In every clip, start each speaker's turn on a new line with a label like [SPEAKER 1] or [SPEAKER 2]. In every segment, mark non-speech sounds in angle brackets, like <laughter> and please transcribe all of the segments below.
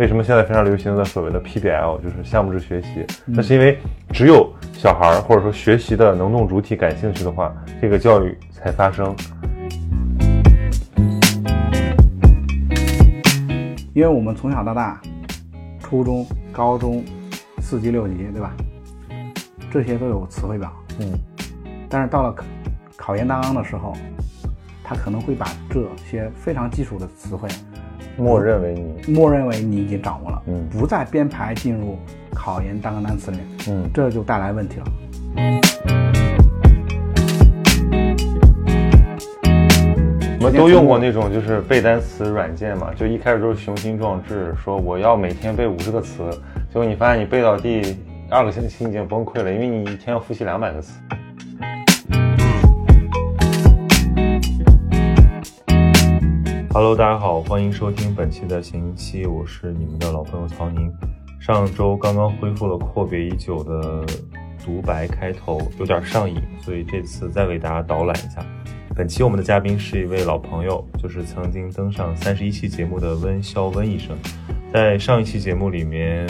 [SPEAKER 1] 为什么现在非常流行的所谓的 PBL，就是项目制学习？那是因为只有小孩儿或者说学习的能动主体感兴趣的话，这个教育才发生。
[SPEAKER 2] 因为我们从小到大，初中、高中、四级、六级，对吧？这些都有词汇表。
[SPEAKER 1] 嗯，
[SPEAKER 2] 但是到了考考研当中的时候，他可能会把这些非常基础的词汇，
[SPEAKER 1] 默认为你，
[SPEAKER 2] 默认为你已经掌握了，
[SPEAKER 1] 嗯
[SPEAKER 2] 不再编排进入考研单个单词里面，
[SPEAKER 1] 嗯，
[SPEAKER 2] 这就带来问题了。
[SPEAKER 1] 我们都用过那种就是背单词软件嘛，就一开始都是雄心壮志，说我要每天背五十个词，结果你发现你背到第二个星期已经崩溃了，因为你一天要复习两百个词。Hello，大家好，欢迎收听本期的闲音期，我是你们的老朋友曹宁。上周刚刚恢复了阔别已久的独白开头，有点上瘾，所以这次再为大家导览一下。本期我们的嘉宾是一位老朋友，就是曾经登上三十一期节目的温肖温医生。在上一期节目里面，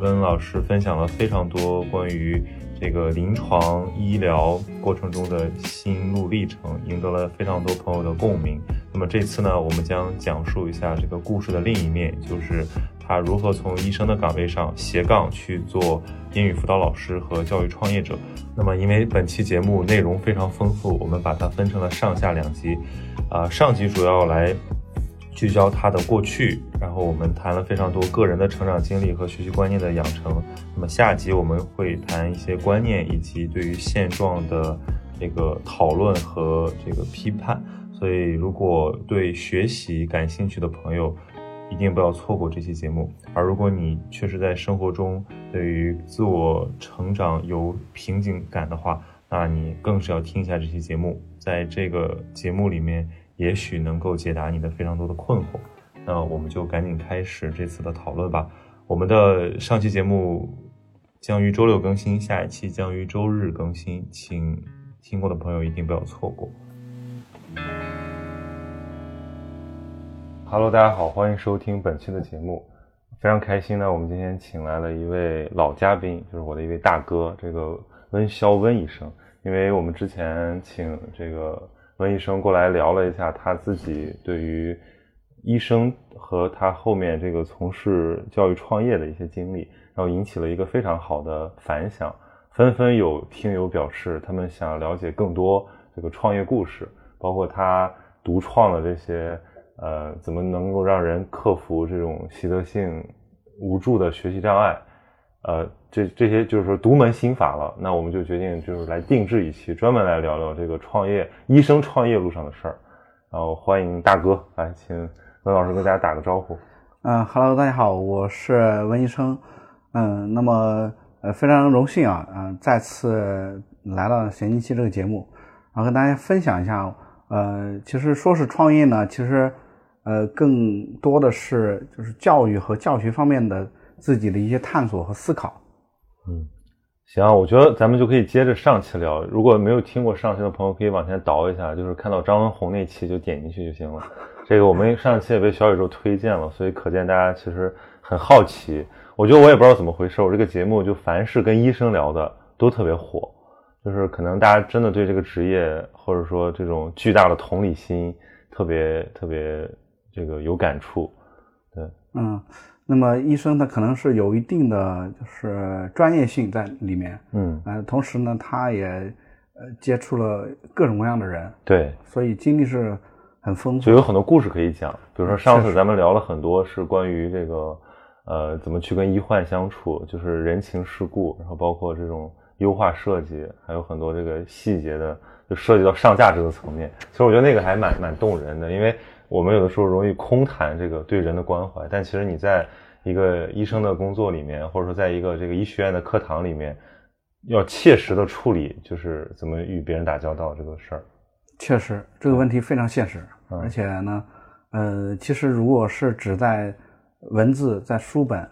[SPEAKER 1] 温老师分享了非常多关于这个临床医疗过程中的心路历程，赢得了非常多朋友的共鸣。那么这次呢，我们将讲述一下这个故事的另一面，就是他如何从医生的岗位上斜杠去做英语辅导老师和教育创业者。那么，因为本期节目内容非常丰富，我们把它分成了上下两集。啊、上集主要来聚焦他的过去，然后我们谈了非常多个人的成长经历和学习观念的养成。那么下集我们会谈一些观念以及对于现状的这个讨论和这个批判。所以，如果对学习感兴趣的朋友，一定不要错过这期节目。而如果你确实在生活中对于自我成长有瓶颈感的话，那你更是要听一下这期节目。在这个节目里面，也许能够解答你的非常多的困惑。那我们就赶紧开始这次的讨论吧。我们的上期节目将于周六更新，下一期将于周日更新，请听过的朋友一定不要错过。Hello，大家好，欢迎收听本期的节目。非常开心呢，我们今天请来了一位老嘉宾，就是我的一位大哥，这个温肖温医生。因为我们之前请这个温医生过来聊了一下他自己对于医生和他后面这个从事教育创业的一些经历，然后引起了一个非常好的反响，纷纷有听友表示他们想了解更多这个创业故事，包括他独创的这些呃怎么能够让人克服这种习得性无助的学习障碍。呃，这这些就是说独门心法了。那我们就决定就是来定制一期，专门来聊聊这个创业医生创业路上的事儿。然后欢迎大哥来，请温老师跟大家打个招呼。
[SPEAKER 2] 嗯哈喽，大家好，我是温医生。嗯，那么呃非常荣幸啊，嗯、再次来到闲音期这个节目，然后跟大家分享一下。呃，其实说是创业呢，其实呃更多的是就是教育和教学方面的自己的一些探索和思考。
[SPEAKER 1] 嗯，行啊，我觉得咱们就可以接着上期聊。如果没有听过上期的朋友，可以往前倒一下，就是看到张文红那期就点进去就行了。这个我们上期也被小宇宙推荐了，所以可见大家其实很好奇。我觉得我也不知道怎么回事，我这个节目就凡是跟医生聊的都特别火，就是可能大家真的对这个职业或者说这种巨大的同理心特别特别这个有感触。对，
[SPEAKER 2] 嗯，那么医生他可能是有一定的就是专业性在里面，
[SPEAKER 1] 嗯，
[SPEAKER 2] 呃，同时呢，他也呃接触了各种各样的人，
[SPEAKER 1] 对，
[SPEAKER 2] 所以经历是很丰富
[SPEAKER 1] 就。有很多故事可以讲。比如说上次咱们聊了很多是关于这个呃怎么去跟医患相处，就是人情世故，然后包括这种优化设计，还有很多这个细节的，就涉及到上价值的层面。其实我觉得那个还蛮蛮动人的，因为我们有的时候容易空谈这个对人的关怀，但其实你在一个医生的工作里面，或者说在一个这个医学院的课堂里面，要切实的处理，就是怎么与别人打交道这个事儿。
[SPEAKER 2] 确实，这个问题非常现实，
[SPEAKER 1] 嗯
[SPEAKER 2] 而且呢，呃，其实如果是只在文字、在书本，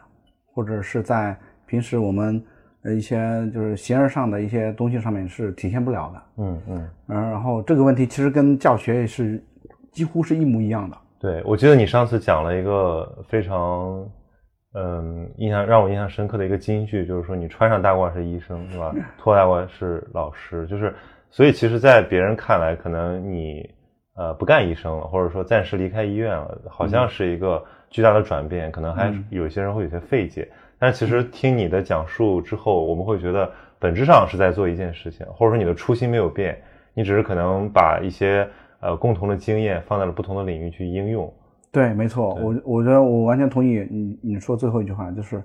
[SPEAKER 2] 或者是在平时我们呃一些就是形而上的一些东西上面是体现不了的。
[SPEAKER 1] 嗯嗯。
[SPEAKER 2] 嗯，然后这个问题其实跟教学也是几乎是一模一样的。
[SPEAKER 1] 对，我记得你上次讲了一个非常嗯，印象让我印象深刻的一个金句，就是说你穿上大褂是医生，是吧？<laughs> 脱大褂是老师，就是所以其实，在别人看来，可能你呃不干医生了，或者说暂时离开医院了，好像是一个巨大的转变，可能还有些人会有些费解。但其实听你的讲述之后，我们会觉得本质上是在做一件事情，或者说你的初心没有变，你只是可能把一些呃共同的经验放在了不同的领域去应用。
[SPEAKER 2] 对，没错，我我觉得我完全同意你你说最后一句话，就是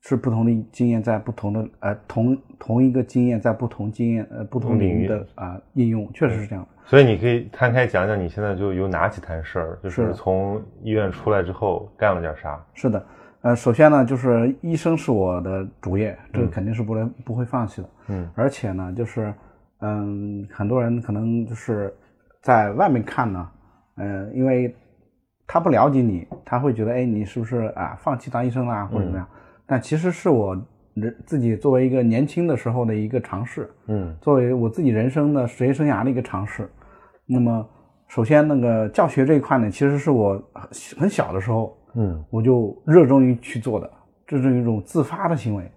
[SPEAKER 2] 是不同的经验在不同的呃同同一个经验在不同经验呃不同领域的啊应用，确实是这样。
[SPEAKER 1] 所以你可以摊开讲讲你现在就有哪几摊事儿，就是从医院出来之后干了点啥？
[SPEAKER 2] 是的，呃，首先呢，就是医生是我的主业，这个肯定是不能不会放弃的。
[SPEAKER 1] 嗯，
[SPEAKER 2] 而且呢，就是嗯，很多人可能就是在外面看呢，嗯，因为。他不了解你，他会觉得，哎，你是不是啊放弃当医生啦，或者怎么样？但其实是我人自己作为一个年轻的时候的一个尝试，
[SPEAKER 1] 嗯，
[SPEAKER 2] 作为我自己人生的职业生涯的一个尝试。那么，首先那个教学这一块呢，其实是我很小的时候，
[SPEAKER 1] 嗯，
[SPEAKER 2] 我就热衷于去做的，这是一种自发的行为。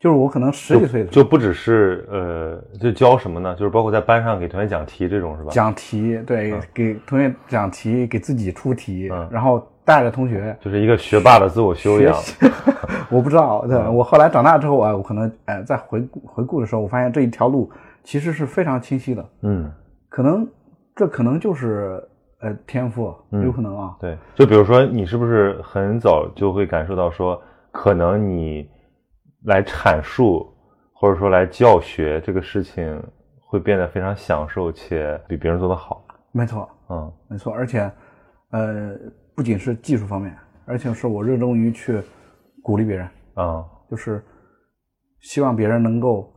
[SPEAKER 2] 就是我可能十几岁的
[SPEAKER 1] 就不只是呃，就教什么呢？就是包括在班上给同学讲题这种是吧？
[SPEAKER 2] 讲题，对，给同学讲题，给自己出题，然后带着同学，
[SPEAKER 1] 就是一个学霸的自我修养。<laughs>
[SPEAKER 2] 我不知道，对我后来长大之后啊，我可能呃在回顾回顾的时候，我发现这一条路其实是非常清晰的。
[SPEAKER 1] 嗯，
[SPEAKER 2] 可能这可能就是呃天赋，有可能啊。
[SPEAKER 1] 对，就比如说你是不是很早就会感受到说，可能你。来阐述或者说来教学这个事情，会变得非常享受且比别人做得好。
[SPEAKER 2] 没错，
[SPEAKER 1] 嗯，
[SPEAKER 2] 没错。而且，呃，不仅是技术方面，而且是我热衷于去鼓励别人。
[SPEAKER 1] 啊，
[SPEAKER 2] 就是希望别人能够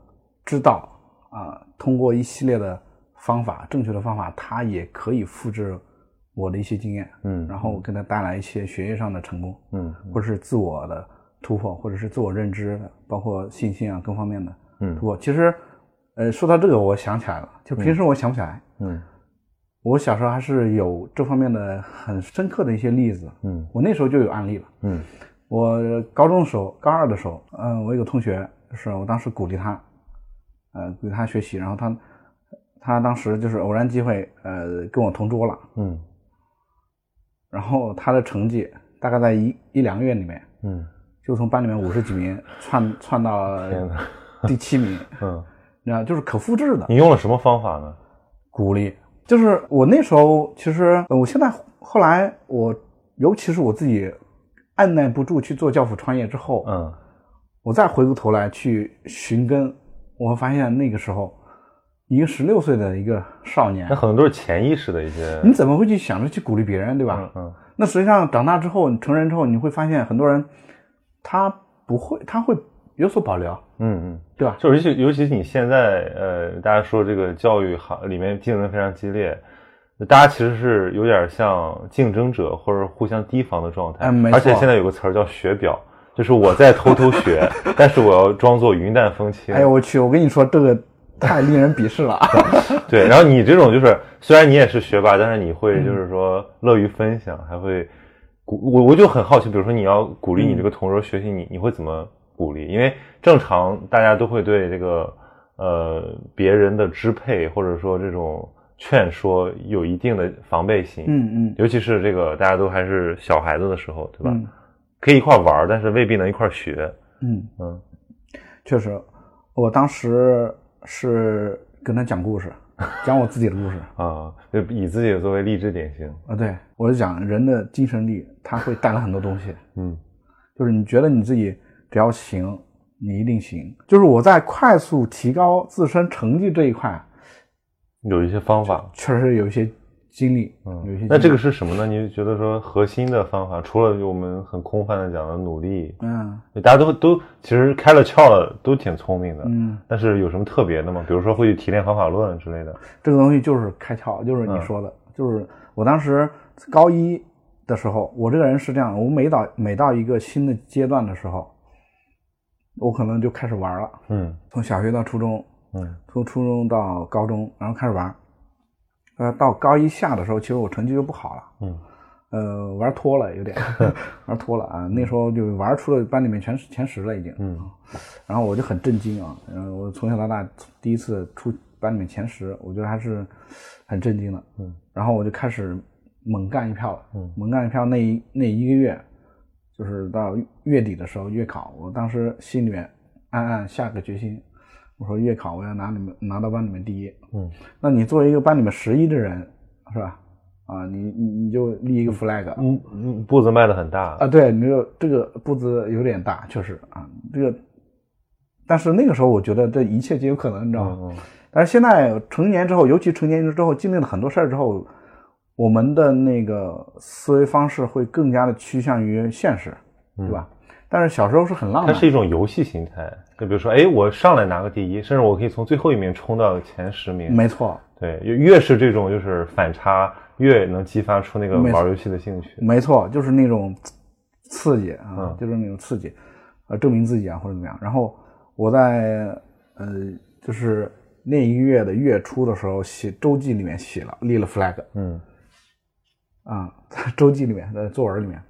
[SPEAKER 2] 知道啊，通过一系列的方法，正确的方法，他也可以复制我的一些经验。
[SPEAKER 1] 嗯，
[SPEAKER 2] 然后给他带来一些学业上的成功。
[SPEAKER 1] 嗯，
[SPEAKER 2] 或者是自我的。突破，或者是自我认知，包括信心啊，各方面的突破。其实，呃，说到这个，我想起来了，就平时我想不起来。
[SPEAKER 1] 嗯，
[SPEAKER 2] 我小时候还是有这方面的很深刻的一些例子。
[SPEAKER 1] 嗯，
[SPEAKER 2] 我那时候就有案例了。
[SPEAKER 1] 嗯，
[SPEAKER 2] 我高中的时候，高二的时候，嗯，我有个同学，就是我当时鼓励他，呃，鼓励他学习，然后他，他当时就是偶然机会，呃，跟我同桌了。
[SPEAKER 1] 嗯，
[SPEAKER 2] 然后他的成绩大概在一一两个月里面。
[SPEAKER 1] 嗯。
[SPEAKER 2] 就从班里面五十几名窜窜到第七名，<laughs>
[SPEAKER 1] 嗯，
[SPEAKER 2] 你知道，就是可复制的。
[SPEAKER 1] 你用了什么方法呢？
[SPEAKER 2] 鼓励，就是我那时候，其实我现在后来我，尤其是我自己按耐不住去做教辅创业之后，
[SPEAKER 1] 嗯，
[SPEAKER 2] 我再回过头来去寻根，我会发现那个时候一个十六岁的一个少年，
[SPEAKER 1] 那很多都是潜意识的一些，
[SPEAKER 2] 你怎么会去想着去鼓励别人，对吧？
[SPEAKER 1] 嗯，
[SPEAKER 2] 那实际上长大之后，成人之后，你会发现很多人。他不会，他会有所保留，
[SPEAKER 1] 嗯嗯，
[SPEAKER 2] 对吧？
[SPEAKER 1] 就尤其尤其是你现在，呃，大家说这个教育行里面竞争非常激烈，大家其实是有点像竞争者或者互相提防的状态。
[SPEAKER 2] 嗯，
[SPEAKER 1] 而且现在有个词儿叫学表，就是我在偷偷学，<laughs> 但是我要装作云淡风轻。
[SPEAKER 2] 哎呦我去，我跟你说这个太令人鄙视了。<laughs>
[SPEAKER 1] 对，然后你这种就是虽然你也是学霸，但是你会就是说乐于分享，还会。鼓我我就很好奇，比如说你要鼓励你这个同桌学习，你你会怎么鼓励？因为正常大家都会对这个呃别人的支配或者说这种劝说有一定的防备心，
[SPEAKER 2] 嗯嗯，
[SPEAKER 1] 尤其是这个大家都还是小孩子的时候，对吧？可以一块玩，但是未必能一块学。
[SPEAKER 2] 嗯
[SPEAKER 1] 嗯，
[SPEAKER 2] 确实，我当时是跟他讲故事。<laughs> 讲我自己的故事
[SPEAKER 1] 啊，就以自己作为励志典型
[SPEAKER 2] 啊。对，我是讲人的精神力，它会带来很多东西。<laughs>
[SPEAKER 1] 嗯，
[SPEAKER 2] 就是你觉得你自己只要行，你一定行。就是我在快速提高自身成绩这一块，
[SPEAKER 1] 有一些方法，
[SPEAKER 2] 确实有一些。经历，
[SPEAKER 1] 嗯，
[SPEAKER 2] 有些
[SPEAKER 1] 那这个是什么呢？你觉得说核心的方法，除了我们很空泛的讲的努力，
[SPEAKER 2] 嗯，
[SPEAKER 1] 大家都都其实开了窍了，都挺聪明的，
[SPEAKER 2] 嗯，
[SPEAKER 1] 但是有什么特别的吗？比如说会去提炼方法论之类的。
[SPEAKER 2] 这个东西就是开窍，就是你说的，就是我当时高一的时候，我这个人是这样，我每到每到一个新的阶段的时候，我可能就开始玩了，
[SPEAKER 1] 嗯，
[SPEAKER 2] 从小学到初中，
[SPEAKER 1] 嗯，
[SPEAKER 2] 从初中到高中，然后开始玩。呃，到高一下的时候，其实我成绩就不好了。
[SPEAKER 1] 嗯，
[SPEAKER 2] 呃，玩脱了，有点 <laughs> 玩脱了啊。那时候就玩出了班里面全前十了，已经。
[SPEAKER 1] 嗯。
[SPEAKER 2] 然后我就很震惊啊，嗯，我从小到大第一次出班里面前十，我觉得还是很震惊的。嗯。然后我就开始猛干一票了。嗯。猛干一票，那一那一个月，就是到月底的时候月考，我当时心里面暗暗下个决心，我说月考我要拿你们拿到班里面第一。嗯。那你作为一个班里面十一的人，是吧？啊，你你你就立一个 flag，
[SPEAKER 1] 嗯嗯，步子迈的很大
[SPEAKER 2] 啊，对，你这这个步子有点大，确实啊，这个，但是那个时候我觉得这一切皆有可能，你知道吗？但是现在成年之后，尤其成年之后，经历了很多事儿之后，我们的那个思维方式会更加的趋向于现实，对吧？但是小时候是很浪漫，
[SPEAKER 1] 它是一种游戏心态，就比如说，哎，我上来拿个第一，甚至我可以从最后一名冲到前十名，
[SPEAKER 2] 没错，
[SPEAKER 1] 对，越是这种就是反差。越能激发出那个玩游戏的兴趣，
[SPEAKER 2] 没错，就是那种刺激啊，就是那种刺激，呃，证明自己啊或者怎么样。然后我在呃，就是那一个月的月初的时候写周记里面写了立了 flag，嗯，啊，在 <laughs> 周记里面在作文里面，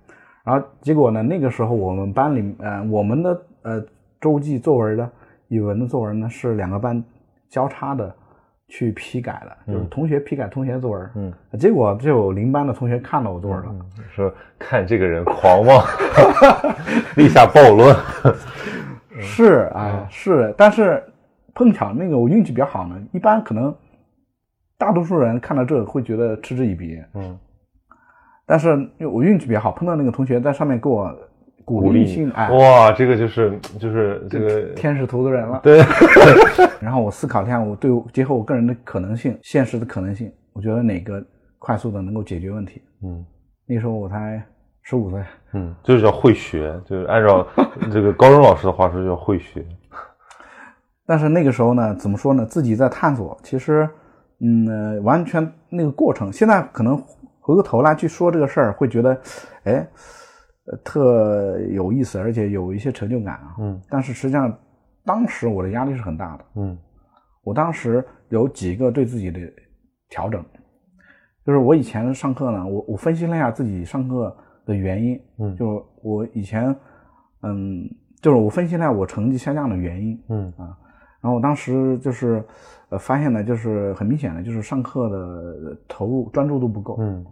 [SPEAKER 2] 然后结果呢，那个时候我们班里呃，我们的呃周记作文的语文的作文呢是两个班交叉的。去批改的，就是同学批改同学作文，嗯，结果就有邻班的同学看到我作文了，
[SPEAKER 1] 说看这个人狂妄，<laughs> 立下暴论，
[SPEAKER 2] 是啊，是，但是碰巧那个我运气比较好呢，一般可能大多数人看到这会觉得嗤之以鼻，嗯，但是因为我运气比较好，碰到那个同学在上面给我。鼓励性哎
[SPEAKER 1] 哇，这个就是就是这个
[SPEAKER 2] 天使投资人了。
[SPEAKER 1] 对，<laughs>
[SPEAKER 2] 然后我思考一下，我对结合我个人的可能性、现实的可能性，我觉得哪个快速的能够解决问题？嗯，那时候我才十五岁。
[SPEAKER 1] 嗯，就是叫会学，就是按照 <laughs> 这个高中老师的话说叫会学。
[SPEAKER 2] 但是那个时候呢，怎么说呢？自己在探索，其实嗯，完全那个过程，现在可能回过头来去说这个事儿，会觉得，哎。呃，特有意思，而且有一些成就感啊。嗯。但是实际上，当时我的压力是很大的。嗯。我当时有几个对自己的调整，就是我以前上课呢，我我分析了一下自己上课的原因。嗯。就是我以前，嗯，就是我分析了下我成绩下降的原因。嗯。啊，然后我当时就是，呃，发现呢，就是很明显的，就是上课的投入专注度不够。嗯。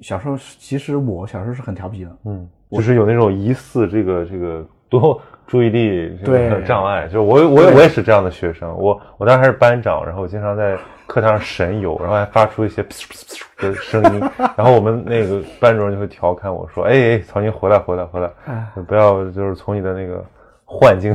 [SPEAKER 2] 小时候其实我小时候是很调皮的，
[SPEAKER 1] 嗯，就是有那种疑似这个这个多注意力 <laughs> 障碍，就我我我也是这样的学生，我我当时还是班长，然后我经常在课堂上神游，然后还发出一些的声音，然后我们那个班主任就会调侃我说：“哎哎，曹宁回来回来回来，不要就是从你的那个幻境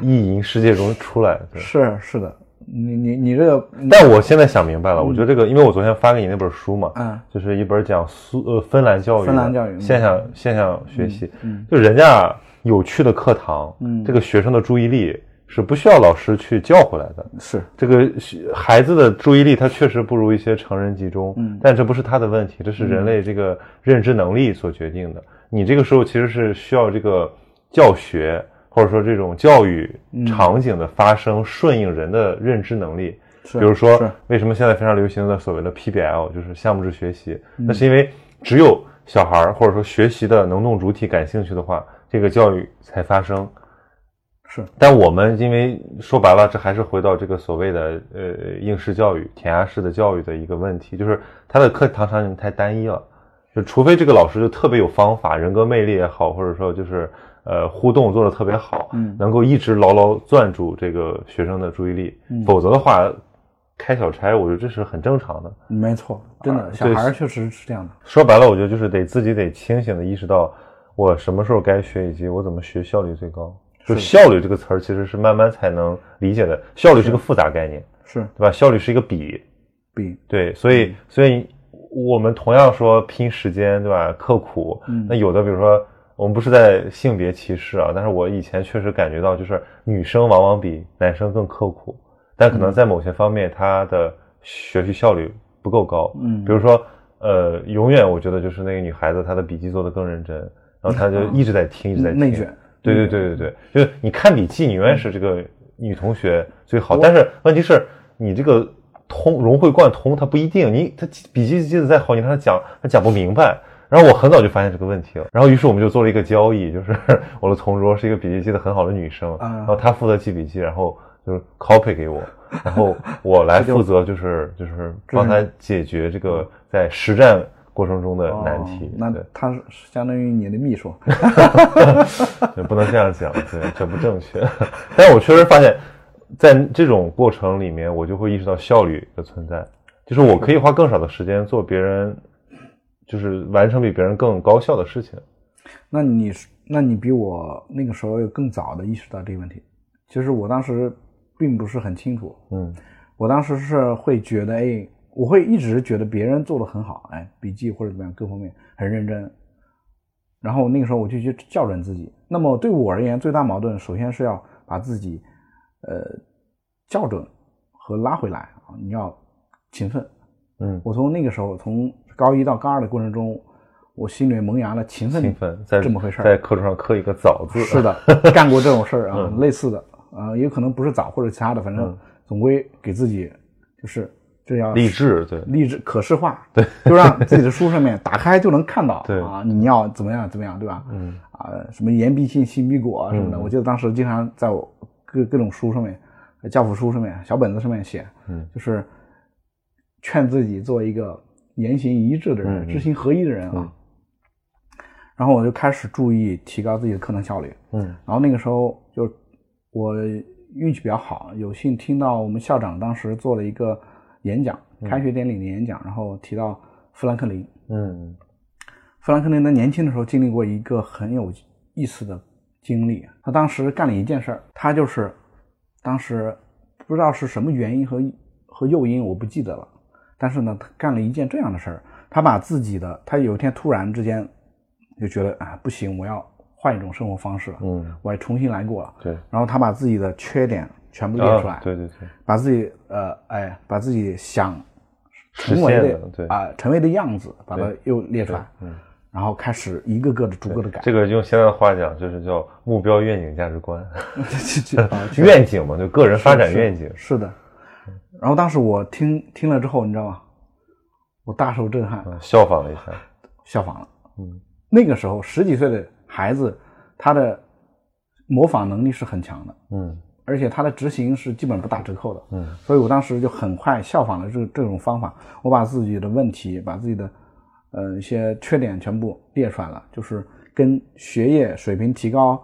[SPEAKER 1] 意淫世界中出来。”
[SPEAKER 2] 是是的。你你你这个，
[SPEAKER 1] 但我现在想明白了，我觉得这个，因为我昨天发给你那本书嘛，嗯，就是一本讲苏呃芬兰教育、
[SPEAKER 2] 芬兰教育
[SPEAKER 1] 现象现象学习，嗯，就人家有趣的课堂，嗯，这个学生的注意力是不需要老师去叫回来的，
[SPEAKER 2] 是。
[SPEAKER 1] 这个孩子的注意力他确实不如一些成人集中，嗯，但这不是他的问题，这是人类这个认知能力所决定的。你这个时候其实是需要这个教学。或者说这种教育场景的发生顺应人的认知能力，比如说为什么现在非常流行的所谓的 PBL，就是项目制学习，那是因为只有小孩儿或者说学习的能动主体感兴趣的话，这个教育才发生。
[SPEAKER 2] 是，
[SPEAKER 1] 但我们因为说白了，这还是回到这个所谓的呃应试教育、填鸭式的教育的一个问题，就是它的课堂场景太单一了，就除非这个老师就特别有方法，人格魅力也好，或者说就是。呃，互动做的特别好，嗯，能够一直牢牢攥住这个学生的注意力，否则的话，开小差，我觉得这是很正常的。
[SPEAKER 2] 没错，真的，小孩确实是这样的。
[SPEAKER 1] 说白了，我觉得就是得自己得清醒的意识到，我什么时候该学，以及我怎么学效率最高。就效率这个词儿，其实是慢慢才能理解的。效率是个复杂概念，
[SPEAKER 2] 是
[SPEAKER 1] 对吧？效率是一个比，
[SPEAKER 2] 比
[SPEAKER 1] 对，所以所以我们同样说拼时间，对吧？刻苦，那有的比如说。我们不是在性别歧视啊，但是我以前确实感觉到，就是女生往往比男生更刻苦，但可能在某些方面，她的学习效率不够高。嗯，比如说，呃，永远我觉得就是那个女孩子，她的笔记做得更认真，然后她就一直在听，<laughs> 一直在听。
[SPEAKER 2] 内卷。
[SPEAKER 1] 对对对对对，就是你看笔记，你永远是这个女同学最好，但是问题是，你这个通融会贯通，它不一定。你她笔记记得再好，你让她讲，她讲不明白。然然后我很早就发现这个问题了，然后于是我们就做了一个交易，就是 <laughs> 我的同桌是一个笔记记得很好的女生，
[SPEAKER 2] 嗯
[SPEAKER 1] 然后她负责记笔记，然后就是 copy 给我，然后我来负责就是就是帮她解决这个在实战过程中的难题
[SPEAKER 2] 哦。那
[SPEAKER 1] 对，
[SPEAKER 2] 他是相当于你的秘书。<laughs> <laughs>
[SPEAKER 1] 对，不能这样讲，对，这不正确。但是我确实发现，在这种过程里面，我就会意识到效率的存在，就是我可以花更少的时间做别人，就是完成比别人更高效的事情。
[SPEAKER 2] 那你是，那你比我那个时候要更早的意识到这个问题。其实我当时并不是很清楚，
[SPEAKER 1] 嗯
[SPEAKER 2] 我当时是会觉得，哎，我会一直觉得别人做的很好，哎，笔记或者怎么样，各方面很认真。然后那个时候我就去校准自己。那么对我而言，最大矛盾首先是要把自己，呃，校准和拉回来啊，你要勤奋。
[SPEAKER 1] 嗯，
[SPEAKER 2] 我从那个时候，从高一到高二的过程中，我心里萌芽了勤奋
[SPEAKER 1] 勤奋，在
[SPEAKER 2] 这么回事儿。
[SPEAKER 1] 在课桌上刻一个早字。
[SPEAKER 2] 是的，干过这种事儿啊，<laughs>
[SPEAKER 1] 嗯。
[SPEAKER 2] 类似的。啊，也可能不是早或者其他的，反正
[SPEAKER 1] 嗯。
[SPEAKER 2] 总归给自己就是这要
[SPEAKER 1] 励志，对，
[SPEAKER 2] 励志可视化，对，<laughs> 就让自己的书上面打开就能看到，
[SPEAKER 1] 对。
[SPEAKER 2] 啊，你要怎么样怎么样，对吧？
[SPEAKER 1] 嗯。
[SPEAKER 2] 啊，什么言必信，信必果啊什么的，
[SPEAKER 1] 嗯。
[SPEAKER 2] 我记得当时经常在我各各种书上面，呃教辅书上面、小本子上面写，
[SPEAKER 1] 嗯。
[SPEAKER 2] 就是劝自己做一个言行一致的人，知行合一的人啊。
[SPEAKER 1] 嗯
[SPEAKER 2] 然后我就开始注意提高自己的课堂效率。
[SPEAKER 1] 嗯
[SPEAKER 2] 然后那个时候就我运气比较好，有幸听到我们校长当时做了一个演讲，开学典礼的演讲，然后提到富兰克林。
[SPEAKER 1] 嗯
[SPEAKER 2] 富兰克林在年轻的时候经历过一个很有意思的经历，他当时干了一件事儿，他就是当时不知道是什么原因和和诱因，我不记得了，但是呢，他干了一件这样的事儿，他把自己的他有一天突然之间就觉得啊不行，我要换一种生活方式了，
[SPEAKER 1] 嗯，
[SPEAKER 2] 我要重新来过了，
[SPEAKER 1] 对，
[SPEAKER 2] 然后他把自己的缺点全部列出来，
[SPEAKER 1] 啊对对对，
[SPEAKER 2] 把自己呃哎把自己想成为的啊、成为的样子，把它又列出来，
[SPEAKER 1] 嗯。
[SPEAKER 2] 然后开始一个个的逐个的改。
[SPEAKER 1] 这个用现在的话讲，就是叫目标、愿景、价值观。<laughs> <laughs>
[SPEAKER 2] 啊
[SPEAKER 1] 愿景嘛，就个人发展愿景。
[SPEAKER 2] 是的。然后当时我听听了之后，你知道吗？我大受震撼，
[SPEAKER 1] 嗯，效仿了一下。
[SPEAKER 2] 效仿了。
[SPEAKER 1] 嗯
[SPEAKER 2] 那个时候十几岁的孩子，他的模仿能力是很强的，
[SPEAKER 1] 嗯
[SPEAKER 2] 而且他的执行是基本不打折扣的。
[SPEAKER 1] 嗯
[SPEAKER 2] 所以我当时就很快效仿了这这种方法，我把自己的问题，把自己的呃一些缺点全部列出来了，就是跟学业水平提高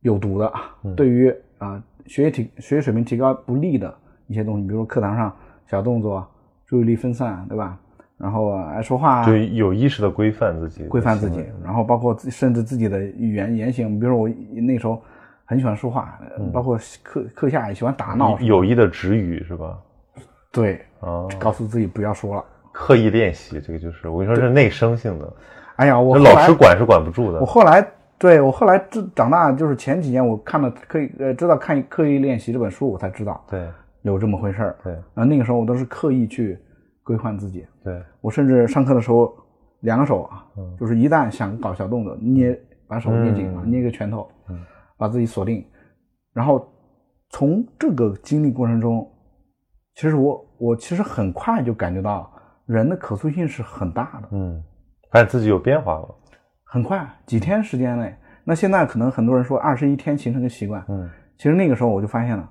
[SPEAKER 2] 有毒的，
[SPEAKER 1] 嗯
[SPEAKER 2] 对于啊、学业提学业水平提高不利的一些东西，比如说课堂上小动作、注意力分散，对吧？然后啊爱说话啊，
[SPEAKER 1] 就有意识的规范自己，
[SPEAKER 2] 规范自己，然后包括甚至自己的语言言行，比如说我那时候很喜欢说话，呃包括课课下也喜欢打闹，
[SPEAKER 1] 有意的止语是吧？
[SPEAKER 2] 对，
[SPEAKER 1] 啊，
[SPEAKER 2] 告诉自己不要说了。
[SPEAKER 1] 刻意练习，这个就是我跟你说，这是内生性的，
[SPEAKER 2] 哎呀，我
[SPEAKER 1] 老师管是管不住的
[SPEAKER 2] 我。后来对我后来这长大，就是前几年我看了刻意呃知道看《刻意练习》这本书，我才知道
[SPEAKER 1] 对
[SPEAKER 2] 有这么回事儿。
[SPEAKER 1] 对。
[SPEAKER 2] 啊，那个时候我都是刻意去规范自己，
[SPEAKER 1] 对，
[SPEAKER 2] 我甚至上课的时候两个手啊，
[SPEAKER 1] 嗯。
[SPEAKER 2] 就是一旦想搞小动作，捏把手捏紧啊，
[SPEAKER 1] 嗯。
[SPEAKER 2] 捏个拳头，
[SPEAKER 1] 嗯。
[SPEAKER 2] 把自己锁定，然后从这个经历过程中，其实我我其实很快就感觉到人的可塑性是很大的。
[SPEAKER 1] 嗯，发现自己有变化了。
[SPEAKER 2] 很快几天时间内，那现在可能很多人说二十一天形成个习惯，
[SPEAKER 1] 嗯。
[SPEAKER 2] 其实那个时候我就发现了，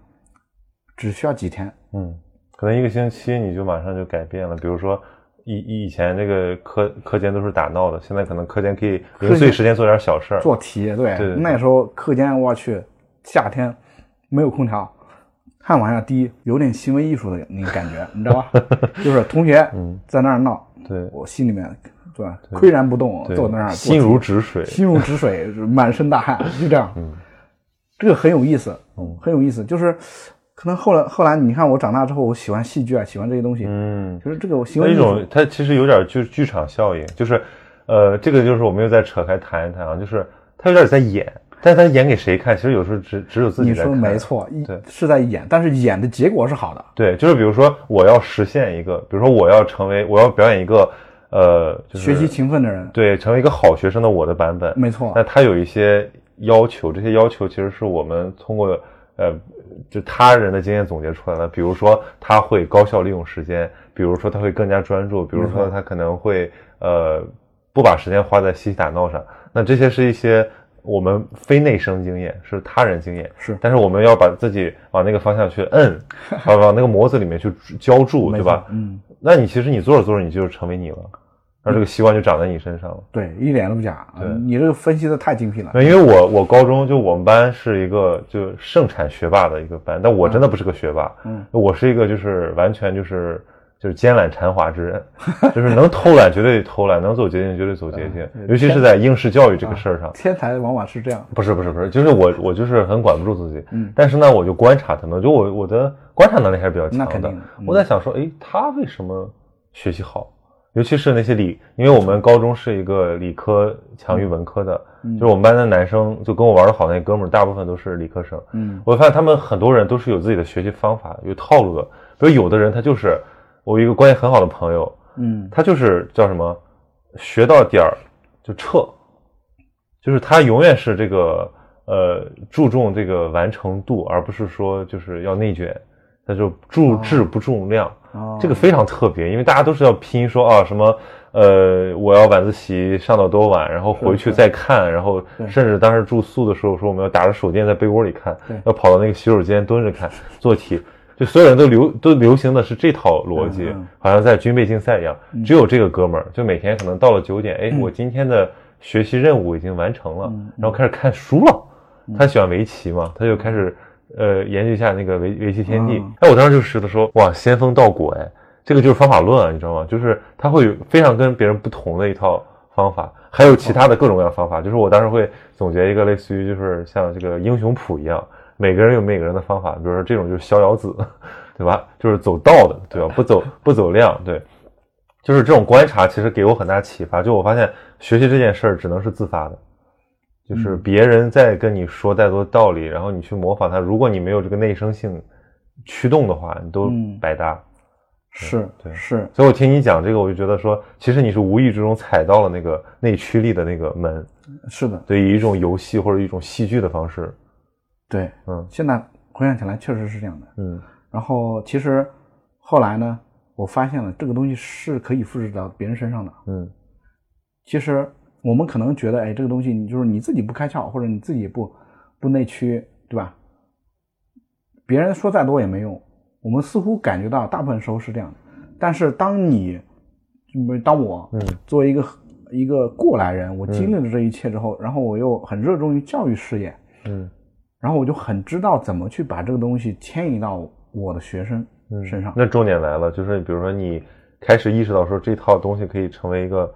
[SPEAKER 2] 只需要几天。
[SPEAKER 1] 嗯，可能一个星期你就马上就改变了。比如说以以前这个课课间都是打闹的，现在可能课间可以零碎时间做点小事儿。
[SPEAKER 2] 做题，对，那时候课间我去，夏天没有空调，汗往下滴，有点行为艺术的那个感觉，你知道吧？<laughs> 就是同学
[SPEAKER 1] 嗯
[SPEAKER 2] 在那儿闹，
[SPEAKER 1] 对
[SPEAKER 2] 我心里面对吧，岿然不动，坐在那儿
[SPEAKER 1] 心如止水。
[SPEAKER 2] 心如止水，<laughs> 满身大汗，就这样。
[SPEAKER 1] 嗯
[SPEAKER 2] 这个很有意思，
[SPEAKER 1] 嗯
[SPEAKER 2] 很有意思。就是可能后来后来，你看我长大之后，我喜欢戏剧啊，喜欢这些东西，
[SPEAKER 1] 嗯，
[SPEAKER 2] 就是这个
[SPEAKER 1] 我
[SPEAKER 2] 喜欢一
[SPEAKER 1] 种它其实有点就是剧场效应，就是呃，这个就是我们又再扯开谈一谈啊，就是他有点在演，但是他演给谁看？其实有时候只只有自己
[SPEAKER 2] 你说。没错，
[SPEAKER 1] 对
[SPEAKER 2] 是在演，但是演的结果是好的。
[SPEAKER 1] 对，就是比如说我要实现一个，比如说我要成为，我要表演一个，呃，就是
[SPEAKER 2] 学习勤奋的人，
[SPEAKER 1] 对，成为一个好学生的我的版本。
[SPEAKER 2] 没错
[SPEAKER 1] 那，他有一些要求，这些要求其实是我们通过呃，就他人的经验总结出来的。比如说他会高效利用时间，比如说他会更加专注，比如说他可能会呃不把时间花在嬉戏打闹上。那这些是一些我们非内生经验，是他人经验。
[SPEAKER 2] 是，
[SPEAKER 1] 但是我们要把自己往那个方向去摁，<laughs> 往往那个模子里面去浇筑，对吧？
[SPEAKER 2] 嗯，
[SPEAKER 1] 那你其实你做着做着，你就成为你了，而这个习惯就长在你身上了。
[SPEAKER 2] 对，一点都不假。
[SPEAKER 1] 对
[SPEAKER 2] 你这个分析的太精辟了。
[SPEAKER 1] 对，因为我我高中就我们班是一个就盛产学霸的一个班，但我真的不是个学霸，
[SPEAKER 2] 嗯，
[SPEAKER 1] 我是一个就是完全就是就是奸懒馋滑之人，<laughs> 就是能偷懒绝对偷懒，能走捷径绝对走捷径，尤其是在应试教育这个事儿上。
[SPEAKER 2] 天才往往是这样。
[SPEAKER 1] 不是不是不是，就是我我就是很管不住自己，
[SPEAKER 2] 嗯
[SPEAKER 1] 但是呢，我就观察他们，就我我的观察能力还是比较强的
[SPEAKER 2] 那肯定的。嗯
[SPEAKER 1] 我在想说，哎，他为什么学习好？尤其是那些理，因为我们高中是一个理科强于文科的，
[SPEAKER 2] 嗯
[SPEAKER 1] 就是我们班的男生就跟我玩的好那哥们儿，大部分都是理科生。
[SPEAKER 2] 嗯
[SPEAKER 1] 我发现他们很多人都是有自己的学习方法、有套路的。比如有的人他就是我有一个关系很好的朋友，
[SPEAKER 2] 嗯
[SPEAKER 1] 他就是叫什么，学到点儿就撤，就是他永远是这个呃注重这个完成度，而不是说就是要内卷，他就注质不重量。
[SPEAKER 2] 哦，
[SPEAKER 1] 这个非常特别，因为大家都是要拼说啊什么，呃，我要晚自习上到多晚，然后回去再看，然后甚至当时住宿的时候说我们要打着手电在被窝里看，要跑到那个洗手间蹲着看做题，就所有人都流都流行的是这套逻辑，
[SPEAKER 2] 嗯嗯。
[SPEAKER 1] 好像在军备竞赛一样。只有这个哥们儿，就每天可能到了九点，哎，我今天的学习任务已经完成了，
[SPEAKER 2] 嗯
[SPEAKER 1] 然后开始看书了。他喜欢围棋嘛，他就开始呃研究一下那个围围棋天地
[SPEAKER 2] 嗯。
[SPEAKER 1] 哎，我当时就觉得说，哇，仙风道骨哎，这个就是方法论啊，你知道吗？就是他会有非常跟别人不同的一套方法，还有其他的各种各样方法。就是我当时会总结一个类似于就是像这个英雄谱一样，每个人有每个人的方法。比如说这种就是逍遥子，<laughs> 对吧？就是走道的，对吧？不走不走量，对。就是这种观察，其实给我很大启发。就我发现，学习这件事儿只能是自发的，就是别人在跟你说再多道理，然后你去模仿他。如果你没有这个内生性驱动的话，你都
[SPEAKER 2] 嗯
[SPEAKER 1] 白搭。
[SPEAKER 2] 是
[SPEAKER 1] 对
[SPEAKER 2] 是，
[SPEAKER 1] 所以我听你讲这个，我就觉得说，其实你是无意之中踩到了那个内驱力的那个门，
[SPEAKER 2] 是的，
[SPEAKER 1] 对，以一种游戏或者一种戏剧的方式，
[SPEAKER 2] 对。
[SPEAKER 1] 嗯
[SPEAKER 2] 现在回想起来，确实是这样的。
[SPEAKER 1] 嗯
[SPEAKER 2] 然后其实后来呢，我发现了这个东西是可以复制到别人身上的。
[SPEAKER 1] 嗯
[SPEAKER 2] 其实我们可能觉得，哎，这个东西你就是你自己不开窍，或者你自己不不内驱，对吧？别人说再多也没用。我们似乎感觉到大部分时候是这样的，但是当你，嗯当我
[SPEAKER 1] 嗯
[SPEAKER 2] 作为一个一个过来人，我经历了这一切之后，然后我又很热衷于教育事业，
[SPEAKER 1] 嗯
[SPEAKER 2] 然后我就很知道怎么去把这个东西迁移到我的学生
[SPEAKER 1] 嗯
[SPEAKER 2] 身上。
[SPEAKER 1] 那重点来了，就是比如说你开始意识到说这套东西可以成为一个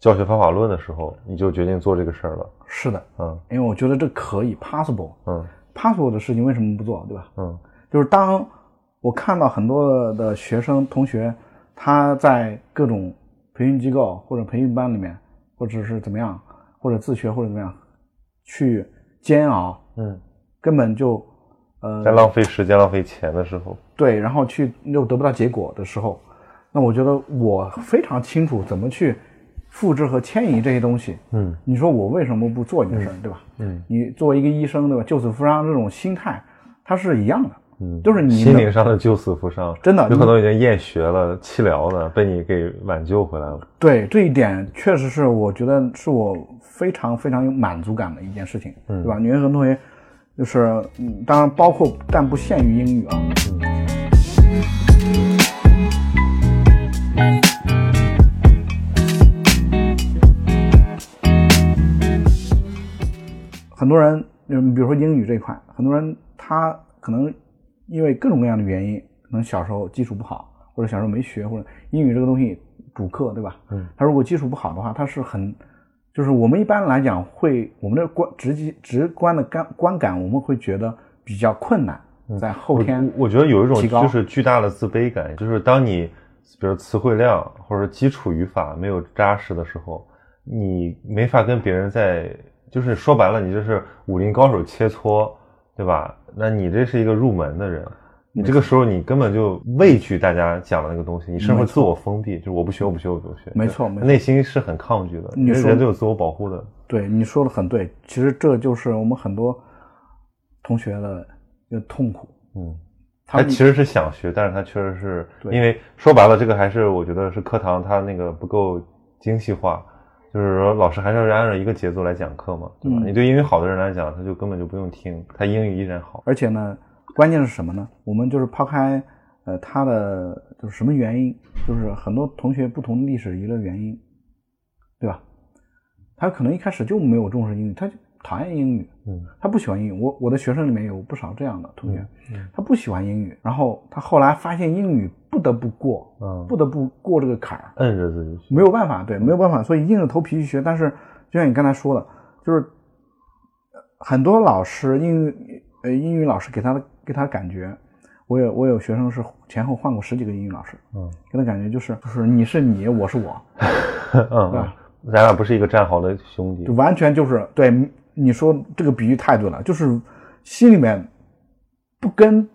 [SPEAKER 1] 教学方法论的时候，你就决定做这个事儿了。
[SPEAKER 2] 是的，
[SPEAKER 1] 嗯。
[SPEAKER 2] 因为我觉得这可以 possible
[SPEAKER 1] 嗯。
[SPEAKER 2] possible 的事情为什么不做，对吧？
[SPEAKER 1] 嗯。
[SPEAKER 2] 就是当我看到很多的学生同学，他在各种培训机构或者培训班里面，或者是怎么样，或者自学或者怎么样，去煎熬，
[SPEAKER 1] 嗯，
[SPEAKER 2] 根本就呃
[SPEAKER 1] 在浪费时间、浪费钱的时候，
[SPEAKER 2] 对，然后去又得不到结果的时候，那我觉得我非常清楚怎么去复制和迁移这些东西。
[SPEAKER 1] 嗯
[SPEAKER 2] 你说我为什么不做你的事儿，对吧？
[SPEAKER 1] 嗯
[SPEAKER 2] 你作为一个医生，对吧？救死扶伤这种心态，它是一样的。
[SPEAKER 1] 嗯，
[SPEAKER 2] 就是你
[SPEAKER 1] 心灵上的救死扶伤，
[SPEAKER 2] 真的
[SPEAKER 1] 有可能已经厌学了、弃疗了，被你给挽救回来了。
[SPEAKER 2] 对这一点，确实是我觉得是我非常非常有满足感的一件事情，
[SPEAKER 1] 嗯
[SPEAKER 2] 对吧？女很同学就是，嗯，当然包括但不限于英语啊。很多人，嗯，比如说英语这一块，很多人他可能因为各种各样的原因，可能小时候基础不好，或者小时候没学，或者英语这个东西主课，对吧？
[SPEAKER 1] 嗯，
[SPEAKER 2] 他如果基础不好的话，他是很，就是我们一般来讲会，我们的观直接直观的感观感，我们会觉得比较困难，在后天
[SPEAKER 1] 我我觉得有一种就是巨大的自卑感，就是当你比如词汇量或者基础语法没有扎实的时候，你没法跟别人在，就是说白了，你就是武林高手切磋，对吧？那你这是一个入门的人。你这个时候，你根本就畏惧大家讲的那个东西，你甚至会自我封闭，就是我不学，我不学，我不学。
[SPEAKER 2] 没错没错
[SPEAKER 1] 内心是很抗拒的。
[SPEAKER 2] 你说
[SPEAKER 1] 人都有自我保护的。
[SPEAKER 2] 对你说的很对，其实这就是我们很多同学的一个痛苦。
[SPEAKER 1] 嗯，
[SPEAKER 2] 他
[SPEAKER 1] 其实是想学，但是他确实是因为说白了，这个还是我觉得是课堂他那个不够精细化，就是说老师还是要按照一个节奏来讲课嘛，对吧？
[SPEAKER 2] 嗯
[SPEAKER 1] 你对英语好的人来讲，他就根本就不用听，他英语依然好。
[SPEAKER 2] 而且呢，关键是什么呢？我们就是抛开呃他的就是什么原因，就是很多同学不同历史遗留原因，对吧？他可能一开始就没有重视英语，他就讨厌英语，
[SPEAKER 1] 嗯
[SPEAKER 2] 他不喜欢英语。我我的学生里面有不少这样的同学，
[SPEAKER 1] 嗯
[SPEAKER 2] 他不喜欢英语，然后他后来发现英语不得不过，
[SPEAKER 1] 嗯，
[SPEAKER 2] 不得不过这个坎儿，
[SPEAKER 1] 摁着自己。
[SPEAKER 2] 没有办法，对，没有办法，所以硬着头皮去学。但是就像你刚才说的，就是呃很多老师英语呃英语老师给他的给他的感觉，我有我有学生是前后换过十几个英语老师，
[SPEAKER 1] 嗯
[SPEAKER 2] 给他感觉就是就是你是你，我是我，<laughs>
[SPEAKER 1] 嗯咱俩不是一个战壕的兄弟
[SPEAKER 2] 就。完全就是对你说这个比喻太对了，就是心里面不跟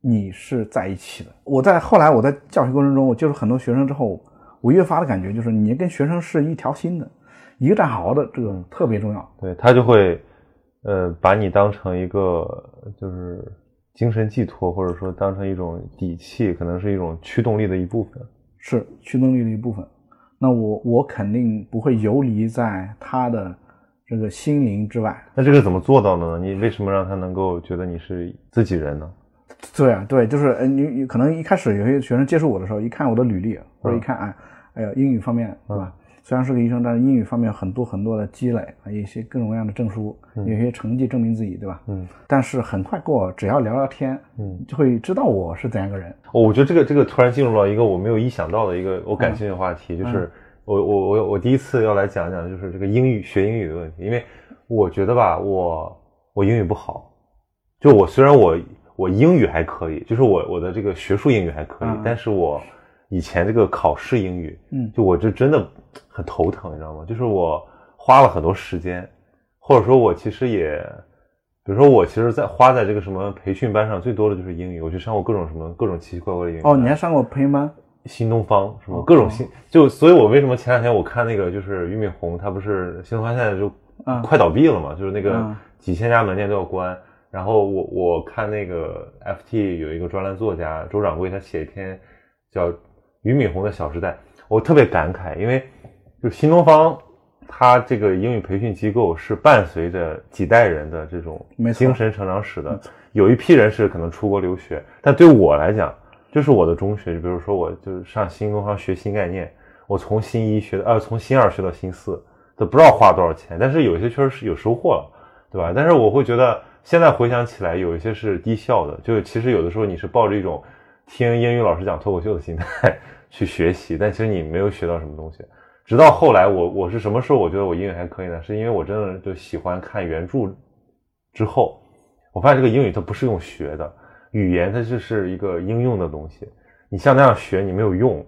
[SPEAKER 2] 你是在一起的。我在后来我在教学过程中，我接触很多学生之后，我越发的感觉就是你跟学生是一条心的，一个战壕的，这个特别重要。
[SPEAKER 1] 对他就会，呃，把你当成一个就是精神寄托，或者说当成一种底气，可能是一种驱动力的一部分。
[SPEAKER 2] 是驱动力的一部分。那我我肯定不会游离在他的这个心灵之外。
[SPEAKER 1] 那这个怎么做到的呢？你为什么让他能够觉得你是自己人呢？
[SPEAKER 2] 对啊，对，就是呃，你你可能一开始有些学生接触我的时候，一看我的履历，或者一看哎，哎呀，英语方面对吧？虽然是个医生，但是英语方面很多很多的积累啊，一些各种各样的证书，有些成绩证明自己，对吧？
[SPEAKER 1] 嗯
[SPEAKER 2] 但是很快跟我只要聊聊天，
[SPEAKER 1] 嗯，
[SPEAKER 2] 就会知道我是怎样一个人。
[SPEAKER 1] 哦我觉得这个这个突然进入到一个我没有意想到的一个我感兴趣的话题，就是我我我我第一次要来讲讲就是这个英语学英语的问题，因为我觉得吧，我我英语不好，就我虽然我我英语还可以，就是我我的这个学术英语还可以，
[SPEAKER 2] 嗯
[SPEAKER 1] 但是我以前这个考试英语，
[SPEAKER 2] 嗯
[SPEAKER 1] 就我这真的很头疼，你知道吗？就是我花了很多时间，或者说我其实也。比如说，我其实，在花在这个什么培训班上最多的就是英语，我去上过各种什么各种奇奇怪怪的英语。
[SPEAKER 2] 哦，你还上过培训班？
[SPEAKER 1] 新东方什么
[SPEAKER 2] 哦
[SPEAKER 1] 各种新，就所以，我为什么前两天我看那个就是俞敏洪，他不是新东方现在就
[SPEAKER 2] 嗯
[SPEAKER 1] 快倒闭了嘛，就是那个
[SPEAKER 2] 嗯
[SPEAKER 1] 几千家门店都要关。然后我我看那个 FT 有一个专栏作家周掌柜，他写一篇叫《俞敏洪的小时代》，我特别感慨，因为就新东方。他这个英语培训机构是伴随着几代人的这种精神成长史的，有一批人是可能出国留学，但对我来讲，这是我的中学。就比如说，我就是上新东方学新概念，我从新一学呃从新二学到新四，都不知道花多少钱，但是有些确实是有收获了，对吧？但是我会觉得现在回想起来，有一些是低效的，就其实有的时候你是抱着一种听英语老师讲脱口秀的心态去学习，但其实你没有学到什么东西。直到后来我，我是什么时候我觉得我英语还可以呢？是因为我真的就喜欢看原著之后，我发现这个英语它不是用学的，语言它就是一个应用的东西。你像那样学你没有用，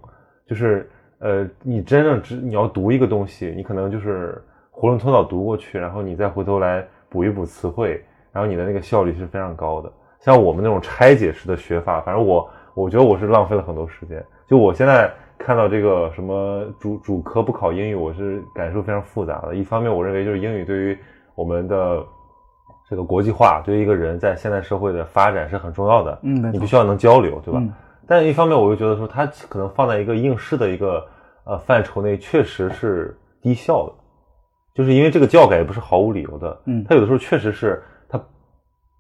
[SPEAKER 1] 就是呃，你真正只你要读一个东西，你可能就是囫囵吞枣读过去，然后你再回头来补一补词汇，然后你的那个效率是非常高的。像我们那种拆解式的学法，反正我我觉得我是浪费了很多时间。就我现在看到这个什么主主科不考英语，我是感受非常复杂的。一方面，我认为就是英语对于我们的这个国际化，对于一个人在现代社会的发展是很重要的。
[SPEAKER 2] 嗯，
[SPEAKER 1] 你必须要能交流，对吧？
[SPEAKER 2] 嗯
[SPEAKER 1] 但一方面，我又觉得说它可能放在一个应试的一个呃范畴内，确实是低效的，就是因为这个教改也不是毫无理由的。
[SPEAKER 2] 嗯
[SPEAKER 1] 它有的时候确实是它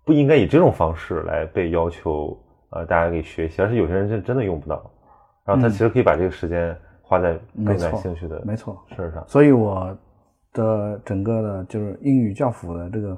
[SPEAKER 1] 不应该以这种方式来被要求呃大家给学习，而是有些人真真的用不到，然后他
[SPEAKER 2] 嗯
[SPEAKER 1] 其实可以把这个时间花在更感兴趣的
[SPEAKER 2] 没错。
[SPEAKER 1] 事儿上。
[SPEAKER 2] 所以我的整个的就是英语教辅的这个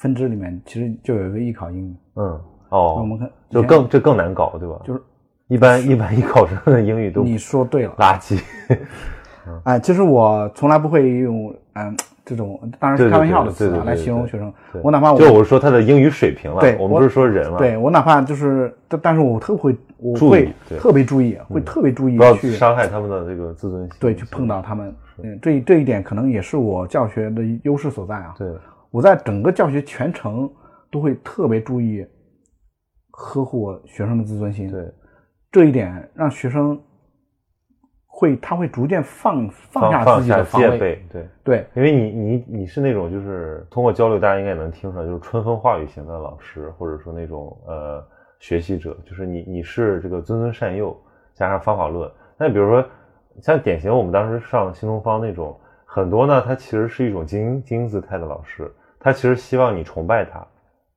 [SPEAKER 2] 分支里面，其实就有一个艺考英语。
[SPEAKER 1] 嗯，哦
[SPEAKER 2] 我
[SPEAKER 1] 哦，
[SPEAKER 2] 们看
[SPEAKER 1] 就更这更难搞，对吧？
[SPEAKER 2] 就是
[SPEAKER 1] 一般一般艺考生的英语都
[SPEAKER 2] 你说对了，
[SPEAKER 1] 垃圾。<laughs>
[SPEAKER 2] 哎，其实我从来不会用嗯这种，当然是开玩笑的词啊来形容学生。我哪怕我
[SPEAKER 1] 就我是说他的英语水平了，
[SPEAKER 2] 对我
[SPEAKER 1] 我们不是说人了，，
[SPEAKER 2] 对我哪怕就是，但但是我特会，我会特别注意，会特别注意
[SPEAKER 1] 不要
[SPEAKER 2] 去
[SPEAKER 1] 伤害他们的这个自尊心。
[SPEAKER 2] 对去碰到他们。嗯，这这一点可能也是我教学的优势所在啊。
[SPEAKER 1] 对，
[SPEAKER 2] 我在整个教学全程都会特别注意呵护我学生的自尊心。
[SPEAKER 1] 对，
[SPEAKER 2] 这一点让学生会他会逐渐放放下自己的。
[SPEAKER 1] 戒备，对，
[SPEAKER 2] 对，
[SPEAKER 1] 因为你你你是那种就是通过交流，大家应该也能听出来，就是春风化雨型的老师，或者说那种呃学习者，就是你你是这个谆谆善诱加上方法论。那比如说像典型我们当时上新东方那种很多呢，他其实是一种精英精英姿态的老师，他其实希望你崇拜他，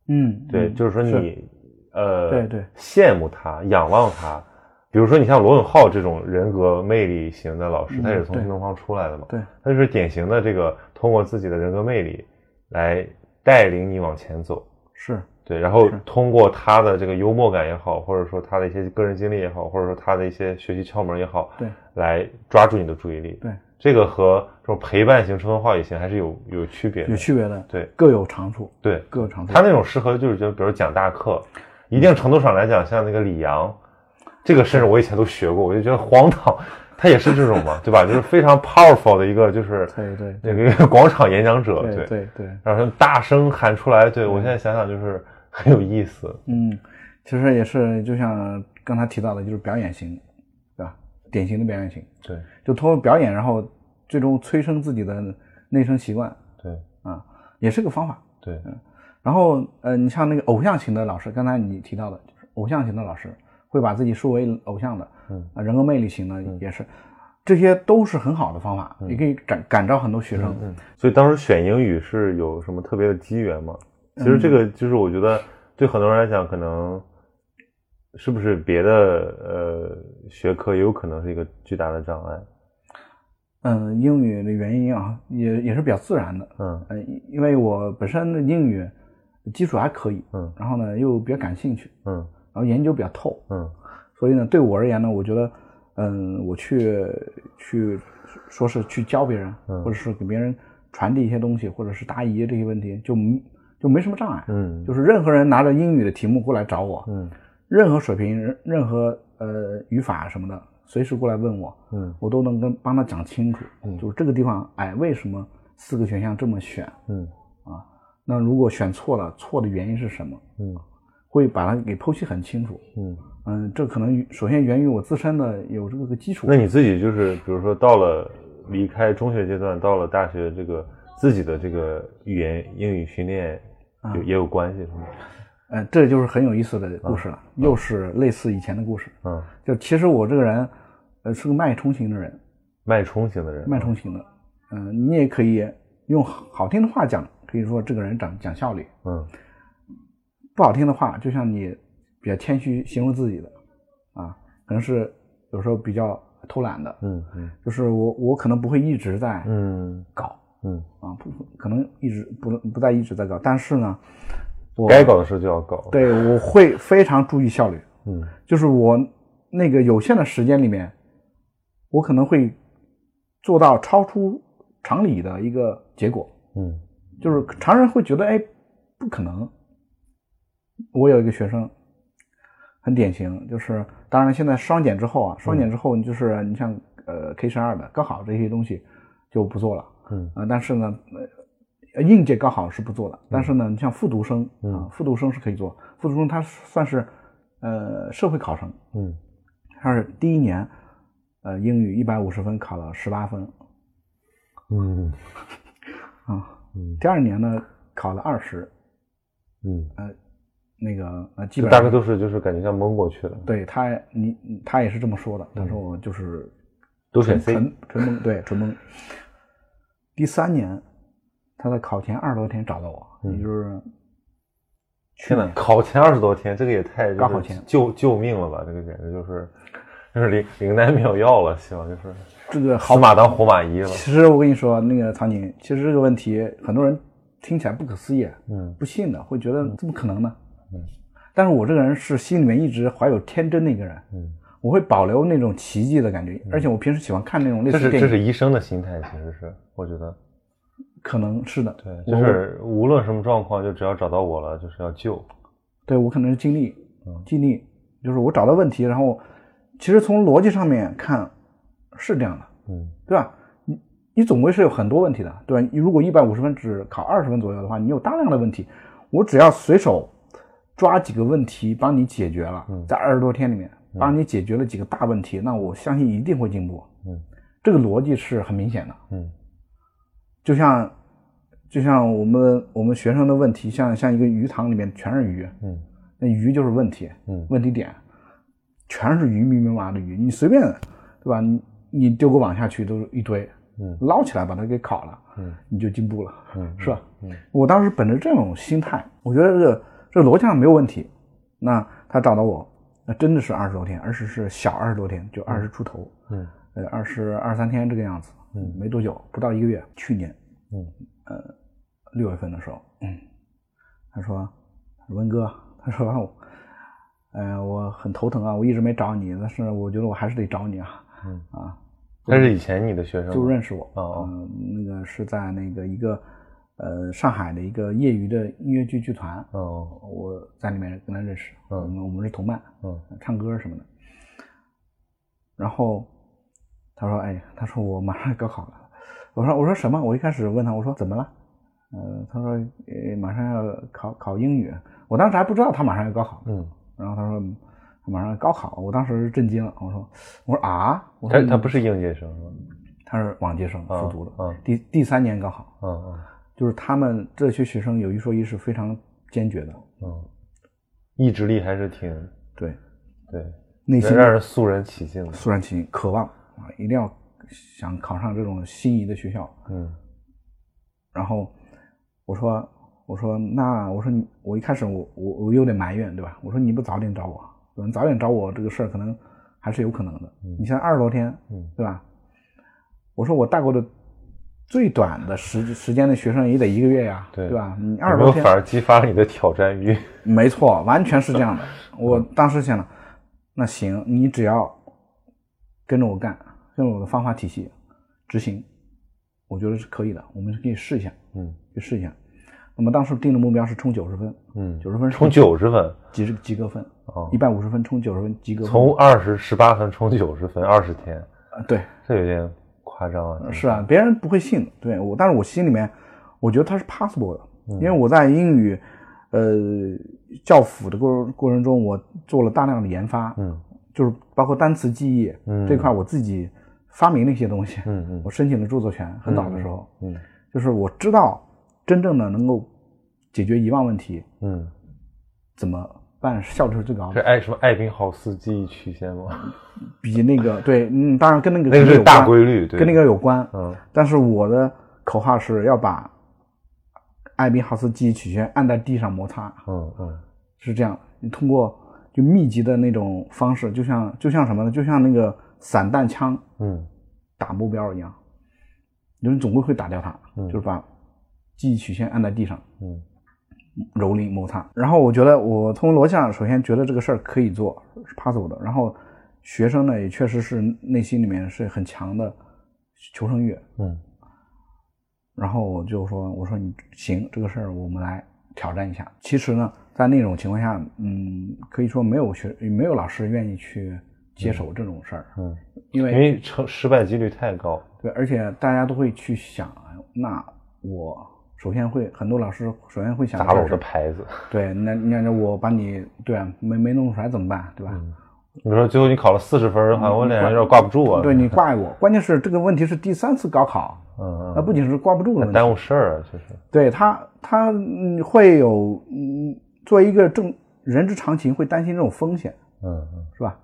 [SPEAKER 2] 嗯，
[SPEAKER 1] 对，
[SPEAKER 2] 嗯
[SPEAKER 1] 就是说你呃，
[SPEAKER 2] 对对
[SPEAKER 1] 羡慕他，仰望他。比如说，你像罗永浩这种人格魅力型的老师，
[SPEAKER 2] 嗯
[SPEAKER 1] 他也是从新东方出来的嘛，
[SPEAKER 2] 对，
[SPEAKER 1] 他就是典型的这个通过自己的人格魅力来带领你往前走。
[SPEAKER 2] 是，
[SPEAKER 1] 对，然后通过他的这个幽默感也好，或者说他的一些个人经历也好，或者说他的一些学习窍门也好，
[SPEAKER 2] 对，
[SPEAKER 1] 来抓住你的注意力。
[SPEAKER 2] 对，
[SPEAKER 1] 这个和这种陪伴型春风化雨型还是有有区别的。
[SPEAKER 2] 有区别的，
[SPEAKER 1] 对
[SPEAKER 2] 各有长处，
[SPEAKER 1] 对，
[SPEAKER 2] 各有长处。
[SPEAKER 1] 他那种适合就是就比如讲大课，一定程度上来讲，像那个李阳，这个甚至我以前都学过，我就觉得荒唐。<laughs> 他也是这种嘛，对吧？就是非常 powerful 的一个，就是
[SPEAKER 2] 对对
[SPEAKER 1] 那个广场演讲者，
[SPEAKER 2] 对对对，
[SPEAKER 1] 然后大声喊出来，对我现在想想就是很有意思。
[SPEAKER 2] 嗯，其实也是就像刚才提到的，就是表演型，对吧？典型的表演型，
[SPEAKER 1] 对
[SPEAKER 2] 就通过表演，然后最终催生自己的内生习惯
[SPEAKER 1] 对
[SPEAKER 2] 啊，也是个方法。
[SPEAKER 1] 对，嗯
[SPEAKER 2] 然后呃，你像那个偶像型的老师，刚才你提到的，就是偶像型的老师会把自己树为偶像的，
[SPEAKER 1] 嗯
[SPEAKER 2] 啊，人格魅力型的也是，这些都是很好的方法，
[SPEAKER 1] 嗯
[SPEAKER 2] 也可以感感召很多学生。
[SPEAKER 1] 嗯，所以当时选英语是有什么特别的机缘吗？其实这个就是我觉得对很多人来讲，可能是不是别的呃学科也有可能是一个巨大的障碍。
[SPEAKER 2] 嗯，英语的原因啊，也也是比较自然的。
[SPEAKER 1] 嗯。
[SPEAKER 2] 呃，因因为我本身的英语基础还可以，
[SPEAKER 1] 嗯。
[SPEAKER 2] 然后呢又比较感兴趣，
[SPEAKER 1] 嗯。
[SPEAKER 2] 然后研究比较透，
[SPEAKER 1] 嗯。
[SPEAKER 2] 所以呢对我而言呢，我觉得，嗯，我去去说是去教别人，
[SPEAKER 1] 嗯。
[SPEAKER 2] 或者是给别人传递一些东西，或者是答疑这些问题，就没就没什么障碍。
[SPEAKER 1] 嗯。
[SPEAKER 2] 就是任何人拿着英语的题目过来找我，
[SPEAKER 1] 嗯。
[SPEAKER 2] 任何水平、任任何呃语法什么的，随时过来问我，
[SPEAKER 1] 嗯
[SPEAKER 2] 我都能跟帮他讲清楚。
[SPEAKER 1] 嗯
[SPEAKER 2] 就是这个地方，哎，为什么四个选项这么选？
[SPEAKER 1] 嗯啊
[SPEAKER 2] 那如果选错了，错的原因是什么？
[SPEAKER 1] 嗯
[SPEAKER 2] 会把它给剖析很清楚。
[SPEAKER 1] 嗯。
[SPEAKER 2] 嗯，这可能首先源于我自身的有这个个基础。
[SPEAKER 1] 那你自己就是比如说到了离开中学阶段，到了大学这个自己的这个语言英语训练有也有关系是吗？
[SPEAKER 2] 嗯，这就是很有意思的故事了，又是类似以前的故事。
[SPEAKER 1] 嗯，
[SPEAKER 2] 就其实我这个人，呃，是个脉冲型的人，
[SPEAKER 1] 脉冲型的人，
[SPEAKER 2] 脉冲型的。嗯、你也可以用好听的话讲，可以说这个人讲讲效率；
[SPEAKER 1] 嗯。
[SPEAKER 2] 不好听的话，就像你比较谦虚形容自己的，啊，可能是有时候比较偷懒的，
[SPEAKER 1] 嗯嗯。
[SPEAKER 2] 就是我我可能不会一直在
[SPEAKER 1] 嗯。
[SPEAKER 2] 搞
[SPEAKER 1] 嗯，
[SPEAKER 2] 啊，不可能一直不不再一直在搞，但是呢，我
[SPEAKER 1] 该搞的时候就要搞。，
[SPEAKER 2] 对我会非常注意效率，
[SPEAKER 1] 嗯
[SPEAKER 2] 就是我那个有限的时间里面，我可能会做到超出常理的一个结果，
[SPEAKER 1] 嗯
[SPEAKER 2] 就是常人会觉得哎不可能。我有一个学生很典型，就是当然现在双减之后啊，双减之后你就是你像呃 K 十二的高考这些东西就不做了。
[SPEAKER 1] 嗯
[SPEAKER 2] 啊、但是呢，呃，应届高考是不做的，但是呢，你像复读生啊、
[SPEAKER 1] 嗯
[SPEAKER 2] 复读生是可以做，复读生他算是呃社会考生，
[SPEAKER 1] 嗯。
[SPEAKER 2] 他是第一年，呃，英语一百五十分考了十八分。
[SPEAKER 1] 嗯。<laughs>
[SPEAKER 2] 啊，
[SPEAKER 1] 嗯。
[SPEAKER 2] 第二年呢考了二十，
[SPEAKER 1] 嗯，呃
[SPEAKER 2] 那个呃，基本上
[SPEAKER 1] 大概都是就是感觉像蒙过去了，
[SPEAKER 2] 对他你你他也是这么说的，他说我就是
[SPEAKER 1] 都选 C。
[SPEAKER 2] 纯纯蒙，对纯蒙。第三年，他在考前二十多天找到我，
[SPEAKER 1] 嗯
[SPEAKER 2] 也就是
[SPEAKER 1] 天呐，考前二十多天，这个也太就是
[SPEAKER 2] 高考前
[SPEAKER 1] 救救命了吧？这个简直就是就是灵灵丹妙药了，希望就是
[SPEAKER 2] 这个
[SPEAKER 1] 死马当活马医了。
[SPEAKER 2] 其实我跟你说，那个曹宁，其实这个问题很多人听起来不可思议，
[SPEAKER 1] 嗯
[SPEAKER 2] 不信的，会觉得怎么可能呢？
[SPEAKER 1] 嗯，
[SPEAKER 2] 但是我这个人是心里面一直怀有天真的一个人，
[SPEAKER 1] 嗯，
[SPEAKER 2] 我会保留那种奇迹的感觉，而且我平时喜欢看那种类
[SPEAKER 1] 这是这是医生的心态，其实是我觉得
[SPEAKER 2] 可能是的，
[SPEAKER 1] 对，就是无论什么状况，就只要找到我了，就是要救。
[SPEAKER 2] 对我可能是经历
[SPEAKER 1] 嗯，
[SPEAKER 2] 经历，就是我找到问题，然后其实从逻辑上面看是这样的，
[SPEAKER 1] 嗯
[SPEAKER 2] 对吧？你你总归是有很多问题的，对吧？你如果一百五十分只考二十分左右的话，你有大量的问题，我只要随手抓几个问题帮你解决了，
[SPEAKER 1] 嗯
[SPEAKER 2] 在二十多天里面帮你解决了几个大问题，那我相信一定会进步。
[SPEAKER 1] 嗯
[SPEAKER 2] 这个逻辑是很明显的，
[SPEAKER 1] 嗯
[SPEAKER 2] 就像就像我们我们学生的问题，像像一个鱼塘里面全是鱼，
[SPEAKER 1] 嗯
[SPEAKER 2] 那鱼就是问题，
[SPEAKER 1] 嗯
[SPEAKER 2] 问题点，全是鱼密密麻麻的鱼，你随便对吧？你你丢个网下去都是一堆，
[SPEAKER 1] 嗯
[SPEAKER 2] 捞起来把它给烤了，
[SPEAKER 1] 嗯
[SPEAKER 2] 你就进步了，<laughs>
[SPEAKER 1] 嗯
[SPEAKER 2] 是吧？
[SPEAKER 1] 嗯
[SPEAKER 2] 我当时本着这种心态，我觉得这个这逻辑上没有问题。那他找到我，那真的是二十多天，而且是小二十多天，就二十出头，
[SPEAKER 1] 嗯
[SPEAKER 2] 呃，二十二三天这个样子，
[SPEAKER 1] 嗯
[SPEAKER 2] 没多久，不到一个月，去年
[SPEAKER 1] 嗯呃
[SPEAKER 2] 六月份的时候，嗯，他说，文哥，他说，呃，我很头疼啊，我一直没找你，但是我觉得我还是得找你啊，
[SPEAKER 1] 嗯
[SPEAKER 2] 啊，
[SPEAKER 1] 他是以前你的学生，
[SPEAKER 2] 就认识我，
[SPEAKER 1] 哦哦
[SPEAKER 2] 嗯，那个是在那个一个呃上海的一个业余的音乐剧剧团，
[SPEAKER 1] 哦
[SPEAKER 2] 我在里面跟他认识，
[SPEAKER 1] 嗯
[SPEAKER 2] 我们是同伴，
[SPEAKER 1] 嗯
[SPEAKER 2] 唱歌什么的。然后他说：“哎，他说我马上要高考了。<laughs> ”我说：“我说什么？”我一开始问他，我说：“怎么了？”呃，他说：“呃，马上要考考英语。”我当时还不知道他马上要高考，
[SPEAKER 1] 嗯，
[SPEAKER 2] 然后他说马上要高考，我当时震惊了。我说：“我说啊，我说
[SPEAKER 1] 他他不是应届生？
[SPEAKER 2] 他是往届生复读的，
[SPEAKER 1] 嗯
[SPEAKER 2] 第第三年高考，
[SPEAKER 1] 嗯嗯
[SPEAKER 2] 就是他们这些学生有一说一是非常坚决的，
[SPEAKER 1] 嗯，意志力还是挺
[SPEAKER 2] 对，
[SPEAKER 1] 对，
[SPEAKER 2] 内心
[SPEAKER 1] 让人肃然起敬的。
[SPEAKER 2] 肃然起敬，渴望啊，一定要想考上这种心仪的学校。
[SPEAKER 1] 嗯
[SPEAKER 2] 然后我说我说那我说你我一开始我我我有点埋怨对吧？我说你不早点找我，你早点找我这个事儿可能还是有可能的。你现在二十多天，
[SPEAKER 1] 嗯
[SPEAKER 2] 对吧？我说我带过的最短的时时间的学生也得一个月呀，
[SPEAKER 1] 对
[SPEAKER 2] 吧？你二十多天，
[SPEAKER 1] 反而激发了你的挑战欲？
[SPEAKER 2] 没错，完全是这样的。<laughs> 我当时想了，那行，你只要跟着我干，跟着我的方法体系执行，我觉得是可以的，我们可以试一下，
[SPEAKER 1] 嗯
[SPEAKER 2] 去试一下。那么当时定的目标是冲九十分，
[SPEAKER 1] 嗯，
[SPEAKER 2] 九十分
[SPEAKER 1] 冲九十分
[SPEAKER 2] 及格及格分，
[SPEAKER 1] 哦
[SPEAKER 2] 一，百五十分冲九十分及格分。
[SPEAKER 1] 从二十十八分冲九十分，二十天，
[SPEAKER 2] 呃对，
[SPEAKER 1] 这有点夸张啊。
[SPEAKER 2] 是啊，别人不会信，对我，但是我心里面我觉得它是 possible 的，
[SPEAKER 1] 嗯
[SPEAKER 2] 因为我在英语呃教辅的过过程中，我做了大量的研发，
[SPEAKER 1] 嗯
[SPEAKER 2] 就是包括单词记忆、
[SPEAKER 1] 嗯
[SPEAKER 2] 这块，我自己发明了一些东西。
[SPEAKER 1] 嗯嗯
[SPEAKER 2] 我申请了著作权，很早的时候，
[SPEAKER 1] 嗯
[SPEAKER 2] 就是我知道真正的能够解决遗忘问题
[SPEAKER 1] 嗯，
[SPEAKER 2] 怎么办，效率是最高
[SPEAKER 1] 是
[SPEAKER 2] 的。
[SPEAKER 1] 艾什么艾宾浩斯记忆曲线吗？
[SPEAKER 2] 比那个 <laughs> 对，嗯，当然跟那个
[SPEAKER 1] 那个是大规律，对，
[SPEAKER 2] 跟那个有关。
[SPEAKER 1] 嗯
[SPEAKER 2] 但是我的口号是要把艾宾浩斯记忆曲线按在地上摩擦，
[SPEAKER 1] 嗯嗯
[SPEAKER 2] 是这样。你通过就密集的那种方式，就像就像什么呢？就像那个散弹枪
[SPEAKER 1] 嗯
[SPEAKER 2] 打目标一样，有人总归会打掉它，
[SPEAKER 1] 嗯
[SPEAKER 2] 就是把记忆曲线按在地上，
[SPEAKER 1] 嗯
[SPEAKER 2] 蹂躏摩擦。然后我觉得我从逻辑上首先觉得这个事儿可以做，是 possible 的。然后学生呢也确实是内心里面是很强的求生欲，
[SPEAKER 1] 嗯
[SPEAKER 2] 然后我就说，我说你行，这个事儿我们来挑战一下。其实呢，在那种情况下，嗯，可以说没有学没有老师愿意去接手这种事儿，
[SPEAKER 1] 嗯，
[SPEAKER 2] 因为
[SPEAKER 1] 因为成失败几率太高。
[SPEAKER 2] 对，而且大家都会去想，那我首先会很多老师首先会想
[SPEAKER 1] 砸了我的牌子。
[SPEAKER 2] 对，那那我把你对啊没没弄出来怎么办，对吧？
[SPEAKER 1] 你说最后你考了四十分的话，我脸上有点挂不住啊。
[SPEAKER 2] 对你挂我，关键是这个问题是第三次高考，
[SPEAKER 1] 嗯嗯，
[SPEAKER 2] 那不仅是挂不住的问题，
[SPEAKER 1] 耽误事儿啊，就是。
[SPEAKER 2] 对他，他嗯会有嗯，作为一个正人之常情，会担心这种风险，
[SPEAKER 1] 嗯嗯
[SPEAKER 2] 是吧？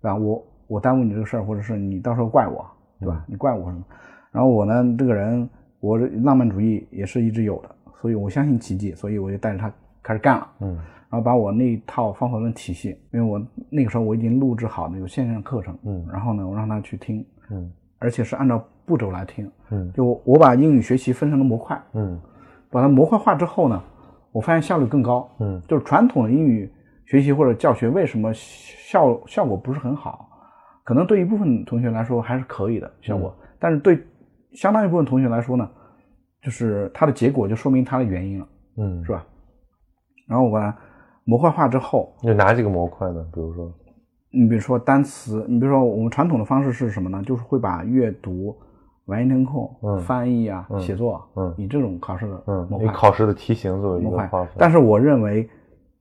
[SPEAKER 2] 对吧？我我耽误你这个事儿，或者是你到时候怪我，对吧？你怪我什么？然后我呢，这个人，我浪漫主义也是一直有的，所以我相信奇迹，所以我就带着他开始干了，
[SPEAKER 1] 嗯
[SPEAKER 2] 然后把我那一套方法论体系，因为我那个时候我已经录制好的有线上课程，
[SPEAKER 1] 嗯
[SPEAKER 2] 然后呢，我让他去听，
[SPEAKER 1] 嗯
[SPEAKER 2] 而且是按照步骤来听，
[SPEAKER 1] 嗯
[SPEAKER 2] 就我把英语学习分成了模块，
[SPEAKER 1] 嗯
[SPEAKER 2] 把它模块化之后呢，我发现效率更高。
[SPEAKER 1] 嗯
[SPEAKER 2] 就是传统的英语学习或者教学为什么效效果不是很好？可能对一部分同学来说还是可以的效果，但是对相当一部分同学来说呢，就是它的结果就说明它的原因了，
[SPEAKER 1] 嗯，
[SPEAKER 2] 是吧？然后我把它模块化之后，
[SPEAKER 1] 有哪几个模块呢？比如说，
[SPEAKER 2] 你比如说单词，你比如说我们传统的方式是什么呢？就是会把阅读、完形填空、
[SPEAKER 1] 嗯
[SPEAKER 2] 翻译啊、写作，
[SPEAKER 1] 嗯
[SPEAKER 2] 以这种考试的
[SPEAKER 1] 嗯，
[SPEAKER 2] 模块
[SPEAKER 1] 以考试的题型作为一
[SPEAKER 2] 模块。但是我认为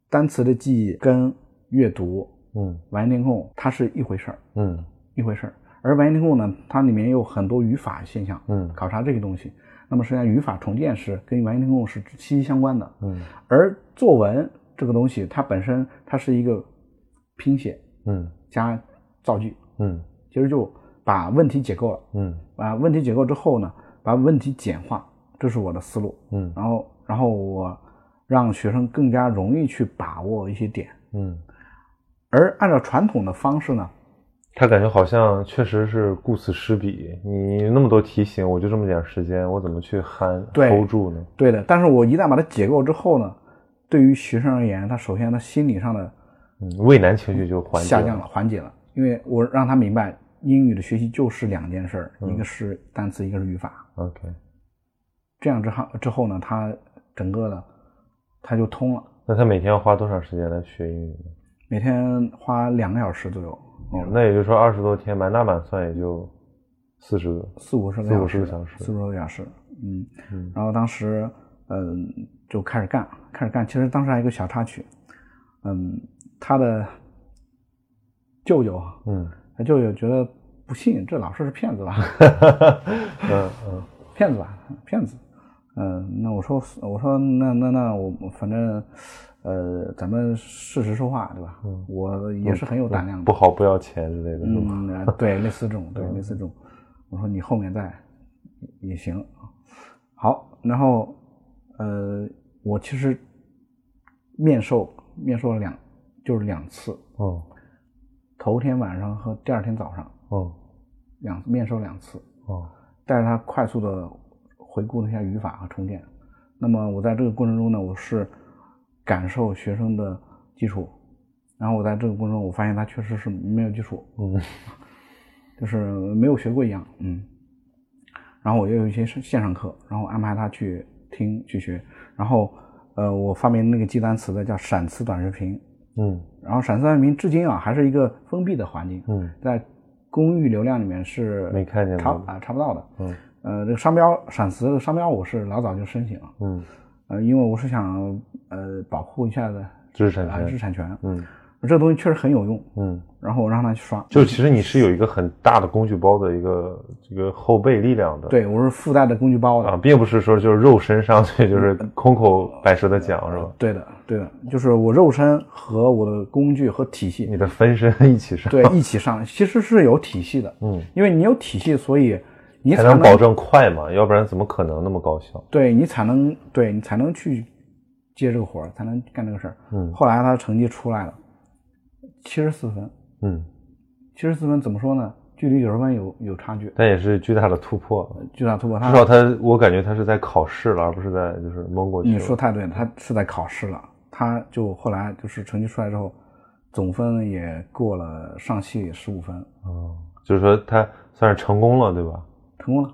[SPEAKER 2] 单词的记忆跟阅读、
[SPEAKER 1] 嗯
[SPEAKER 2] 完形填空它是一回事儿，
[SPEAKER 1] 嗯
[SPEAKER 2] 一回事儿。而完形填空呢，它里面有很多语法现象，
[SPEAKER 1] 嗯
[SPEAKER 2] 考察这个东西。那么实际上语法重建是跟完形填空是息息相关的。
[SPEAKER 1] 嗯
[SPEAKER 2] 而作文这个东西，它本身它是一个拼写
[SPEAKER 1] 嗯
[SPEAKER 2] 加造句，
[SPEAKER 1] 嗯
[SPEAKER 2] 其实就把问题解构了，
[SPEAKER 1] 嗯
[SPEAKER 2] 把问题解构之后呢，把问题简化，这是我的思路。
[SPEAKER 1] 嗯
[SPEAKER 2] 然后，然后我让学生更加容易去把握一些点，
[SPEAKER 1] 嗯，
[SPEAKER 2] 而按照传统的方式呢，
[SPEAKER 1] 他感觉好像确实是顾此失彼。你那么多题型，我就这么点时间，我怎么去憨
[SPEAKER 2] 对
[SPEAKER 1] hold 住呢？
[SPEAKER 2] 对的。但是我一旦把它解构之后呢，对于学生而言，他首先他心理上的
[SPEAKER 1] 嗯，畏难情绪就缓解
[SPEAKER 2] 下降了，缓解了，因为我让他明白英语的学习就是两件事儿，
[SPEAKER 1] 嗯
[SPEAKER 2] 一个是单词，一个是语法。
[SPEAKER 1] OK，
[SPEAKER 2] 这样之后之后呢，他整个的他就通了，
[SPEAKER 1] 那他每天要花多长时间来学英语呢？
[SPEAKER 2] 每天花两个小时左右，
[SPEAKER 1] 哦，那也就是说二十多天，满打满算也就四十个。
[SPEAKER 2] 四五十个
[SPEAKER 1] 四五
[SPEAKER 2] 小时，
[SPEAKER 1] 十个小时
[SPEAKER 2] 四五十个小时，嗯。
[SPEAKER 1] 嗯
[SPEAKER 2] 然后当时，嗯，就开始干，开始干。其实当时还有一个小插曲，嗯，他的舅舅，
[SPEAKER 1] 嗯
[SPEAKER 2] 他舅舅觉得不信这老师是骗子吧，<laughs>
[SPEAKER 1] 嗯嗯
[SPEAKER 2] 骗子吧，骗子。嗯，那我说，我说，那那那我反正，呃，咱们事实说话，对吧？
[SPEAKER 1] 嗯
[SPEAKER 2] 我也是很有胆量的。
[SPEAKER 1] 不好不要钱之类的，
[SPEAKER 2] 嗯，呃对，类似这种，对，类似这种。我说你后面再也行。好，然后呃，我其实面授面授了两，就是两次，
[SPEAKER 1] 哦
[SPEAKER 2] 头天晚上和第二天早上
[SPEAKER 1] 哦
[SPEAKER 2] 两面授两次，
[SPEAKER 1] 哦，
[SPEAKER 2] 带着他快速的回顾了一下语法和重建。那么我在这个过程中呢，我是感受学生的基础，然后我在这个过程中，我发现他确实是没有基础，
[SPEAKER 1] 嗯。<laughs>
[SPEAKER 2] 就是没有学过一样，嗯。然后我又有一些线上课，然后安排他去听去学，然后呃，我发明那个记单词的叫闪词短视频，
[SPEAKER 1] 嗯。
[SPEAKER 2] 然后闪词短视频至今啊还是一个封闭的环境，
[SPEAKER 1] 嗯。
[SPEAKER 2] 在公域流量里面是
[SPEAKER 1] 没看见
[SPEAKER 2] 查啊查不到的，
[SPEAKER 1] 嗯
[SPEAKER 2] 呃，这个商标闪辞的商标我是老早就申请了，
[SPEAKER 1] 嗯，
[SPEAKER 2] 呃，因为我是想呃保护一下的啊
[SPEAKER 1] 知识产权。
[SPEAKER 2] 知识产权，
[SPEAKER 1] 嗯。
[SPEAKER 2] 这个东西确实很有用，
[SPEAKER 1] 嗯，
[SPEAKER 2] 然后我让他去刷，
[SPEAKER 1] 就其实你是有一个很大的工具包的一个这个后备力量的，
[SPEAKER 2] 对我是附带的工具包的，
[SPEAKER 1] 啊，并不是说就是肉身上去就是空口白舌的讲是吧？
[SPEAKER 2] 对的，对的，就是我肉身和我的工具和体系，
[SPEAKER 1] 你的分身一起上，
[SPEAKER 2] 对，一起上，其实是有体系的，
[SPEAKER 1] 嗯，
[SPEAKER 2] 因为你有体系，所以你
[SPEAKER 1] 才
[SPEAKER 2] 才
[SPEAKER 1] 能保证快嘛，要不然怎么可能那么高效？
[SPEAKER 2] 对你才能对你才能去接这个活儿，才能干这个事儿。
[SPEAKER 1] 嗯
[SPEAKER 2] 后来他成绩出来了，七十四分，
[SPEAKER 1] 嗯，
[SPEAKER 2] 七十四分怎么说呢？距离九十分有有差距，
[SPEAKER 1] 但也是巨大的突破，
[SPEAKER 2] 巨大突破。
[SPEAKER 1] 至少他我感觉他是在考试了，而不是在就是蒙过去了。
[SPEAKER 2] 你说太对了，他是在考试了，他就后来就是成绩出来之后，总分也过了上戏十五分，
[SPEAKER 1] 哦，就是说他算是成功了，对吧？
[SPEAKER 2] 成功了，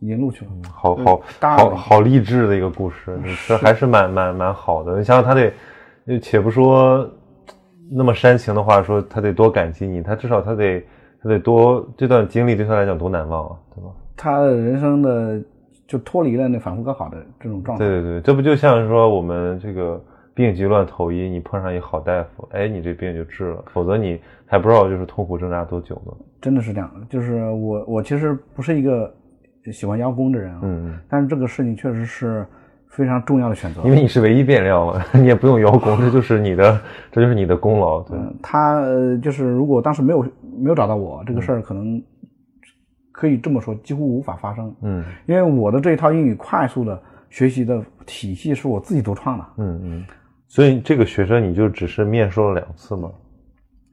[SPEAKER 2] 已经录取了。
[SPEAKER 1] 好好好好励志的一个故事，这还是蛮蛮蛮好的。你想想他得，且不说那么煽情的话，说他得多感激你，他至少他得他得多这段经历对他来讲多难忘啊，对吧？
[SPEAKER 2] 他的人生的就脱离了那反复高考的这种状态。
[SPEAKER 1] 对对对，这不就像是说我们这个病急乱投医，你碰上一好大夫，哎，你这病就治了，否则你还不知道就是痛苦挣扎多久呢。
[SPEAKER 2] 真的是这样的，就是我我其实不是一个喜欢邀功的人啊，
[SPEAKER 1] 嗯，嗯
[SPEAKER 2] 但是这个事情确实是非常重要的选择。
[SPEAKER 1] 因为你是唯一变量了，<laughs> 你也不用邀功，这就是你的，这就是你的功劳。对，
[SPEAKER 2] 嗯，他呃就是如果当时没有没有找到我，这个事儿可能可以这么说，几乎无法发生。
[SPEAKER 1] 嗯
[SPEAKER 2] 因为我的这一套英语快速的学习的体系是我自己独创的。
[SPEAKER 1] 嗯嗯，所以这个学生你就只是面授了两次吗？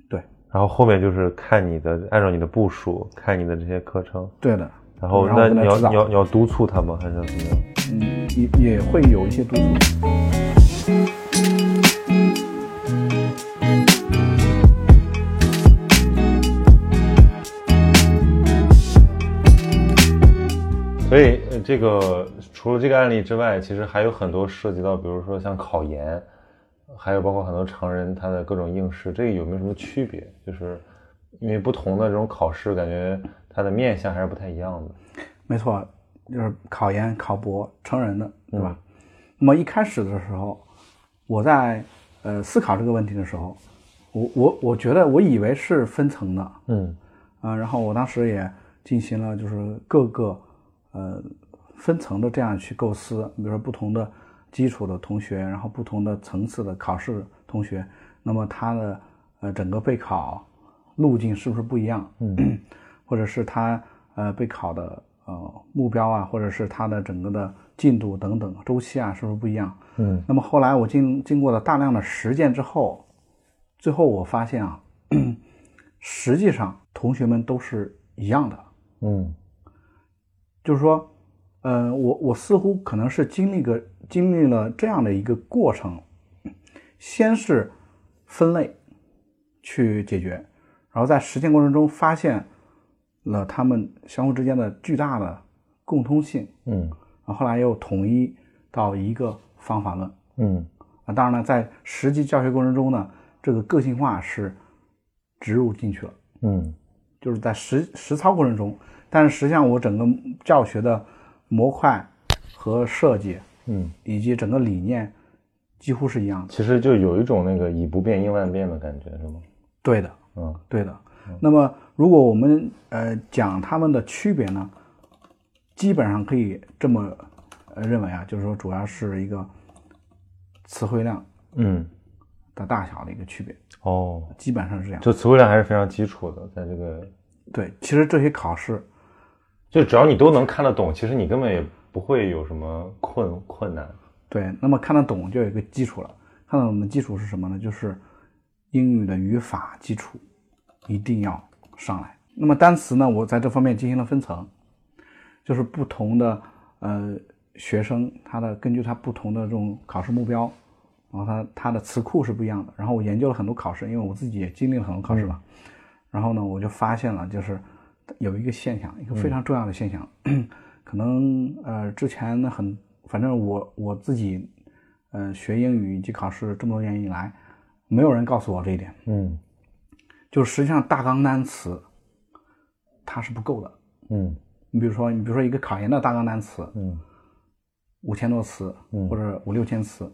[SPEAKER 2] 对，
[SPEAKER 1] 然后后面就是看你的，按照你的部署，看你的这些课程，
[SPEAKER 2] 对的，
[SPEAKER 1] 然后那你要你要你要督促他吗？还是怎么样？
[SPEAKER 2] 嗯，也也会有一些督促。
[SPEAKER 1] 所以呃这个除了这个案例之外，其实还有很多涉及到，比如说像考研，还有包括很多成人他的各种应试，这个有没有什么区别？就是因为不同的这种考试，感觉它的面向还是不太一样的。
[SPEAKER 2] 没错，就是考研、考博，成人的，对吧？那么一开始的时候，我在呃思考这个问题的时候，我我我觉得我以为是分层的，
[SPEAKER 1] 嗯
[SPEAKER 2] 啊、然后我当时也进行了就是各个呃分层的这样去构思，比如说不同的基础的同学，然后不同的层次的考试同学，那么他的呃整个备考路径是不是不一样？
[SPEAKER 1] 嗯 <clears throat>
[SPEAKER 2] 或者是他呃备考的呃目标啊，或者是他的整个的进度等等周期啊，是不是不一样？
[SPEAKER 1] 嗯
[SPEAKER 2] 那么后来我经经过了大量的实践之后，最后我发现啊，<clears throat> 实际上同学们都是一样的，
[SPEAKER 1] 嗯
[SPEAKER 2] 就是说，呃，我我似乎可能是经历个经历了这样的一个过程，先是分类去解决，然后在实践过程中发现了他们相互之间的巨大的共通性，
[SPEAKER 1] 嗯。
[SPEAKER 2] 然后后来又统一到一个方法论。
[SPEAKER 1] 嗯。
[SPEAKER 2] 啊，当然了，在实际教学过程中呢，这个个性化是植入进去了，
[SPEAKER 1] 嗯。
[SPEAKER 2] 就是在实实操过程中，但是实际上我整个教学的模块和设计
[SPEAKER 1] 嗯，
[SPEAKER 2] 以及整个理念几乎是一样的。
[SPEAKER 1] 其实就有一种那个以不变应万变的感觉，是吗？
[SPEAKER 2] 对的，
[SPEAKER 1] 嗯
[SPEAKER 2] 对的。那么如果我们呃讲它们的区别呢，基本上可以这么呃认为啊，就是说主要是一个词汇量
[SPEAKER 1] 嗯
[SPEAKER 2] 的大小的一个区别，
[SPEAKER 1] 哦，
[SPEAKER 2] 基本上是这样。
[SPEAKER 1] 就词汇量还是非常基础的，在这个
[SPEAKER 2] 对，其实这些考试
[SPEAKER 1] 就只要你都能看得懂，其实你根本也不会有什么困困难。
[SPEAKER 2] 对，那么看得懂就有一个基础了。看得懂的基础是什么呢？就是英语的语法基础一定要上来。那么单词呢，我在这方面进行了分层，就是不同的呃学生，他的根据他不同的这种考试目标，然后他他的词库是不一样的。然后我研究了很多考试，因为我自己也经历了很多考试嘛。然后呢，我就发现了，就是有一个现象，一个非常重要的现象，<clears throat> 可能呃之前呢很，反正我我自己呃学英语以及考试这么多年以来，没有人告诉我这一点，
[SPEAKER 1] 嗯。
[SPEAKER 2] 就实际上大纲单词它是不够的。
[SPEAKER 1] 嗯。
[SPEAKER 2] 你比如说，你比如说一个考研的大纲单词，
[SPEAKER 1] 嗯。
[SPEAKER 2] 五千多词
[SPEAKER 1] 嗯。
[SPEAKER 2] 或者五六千词，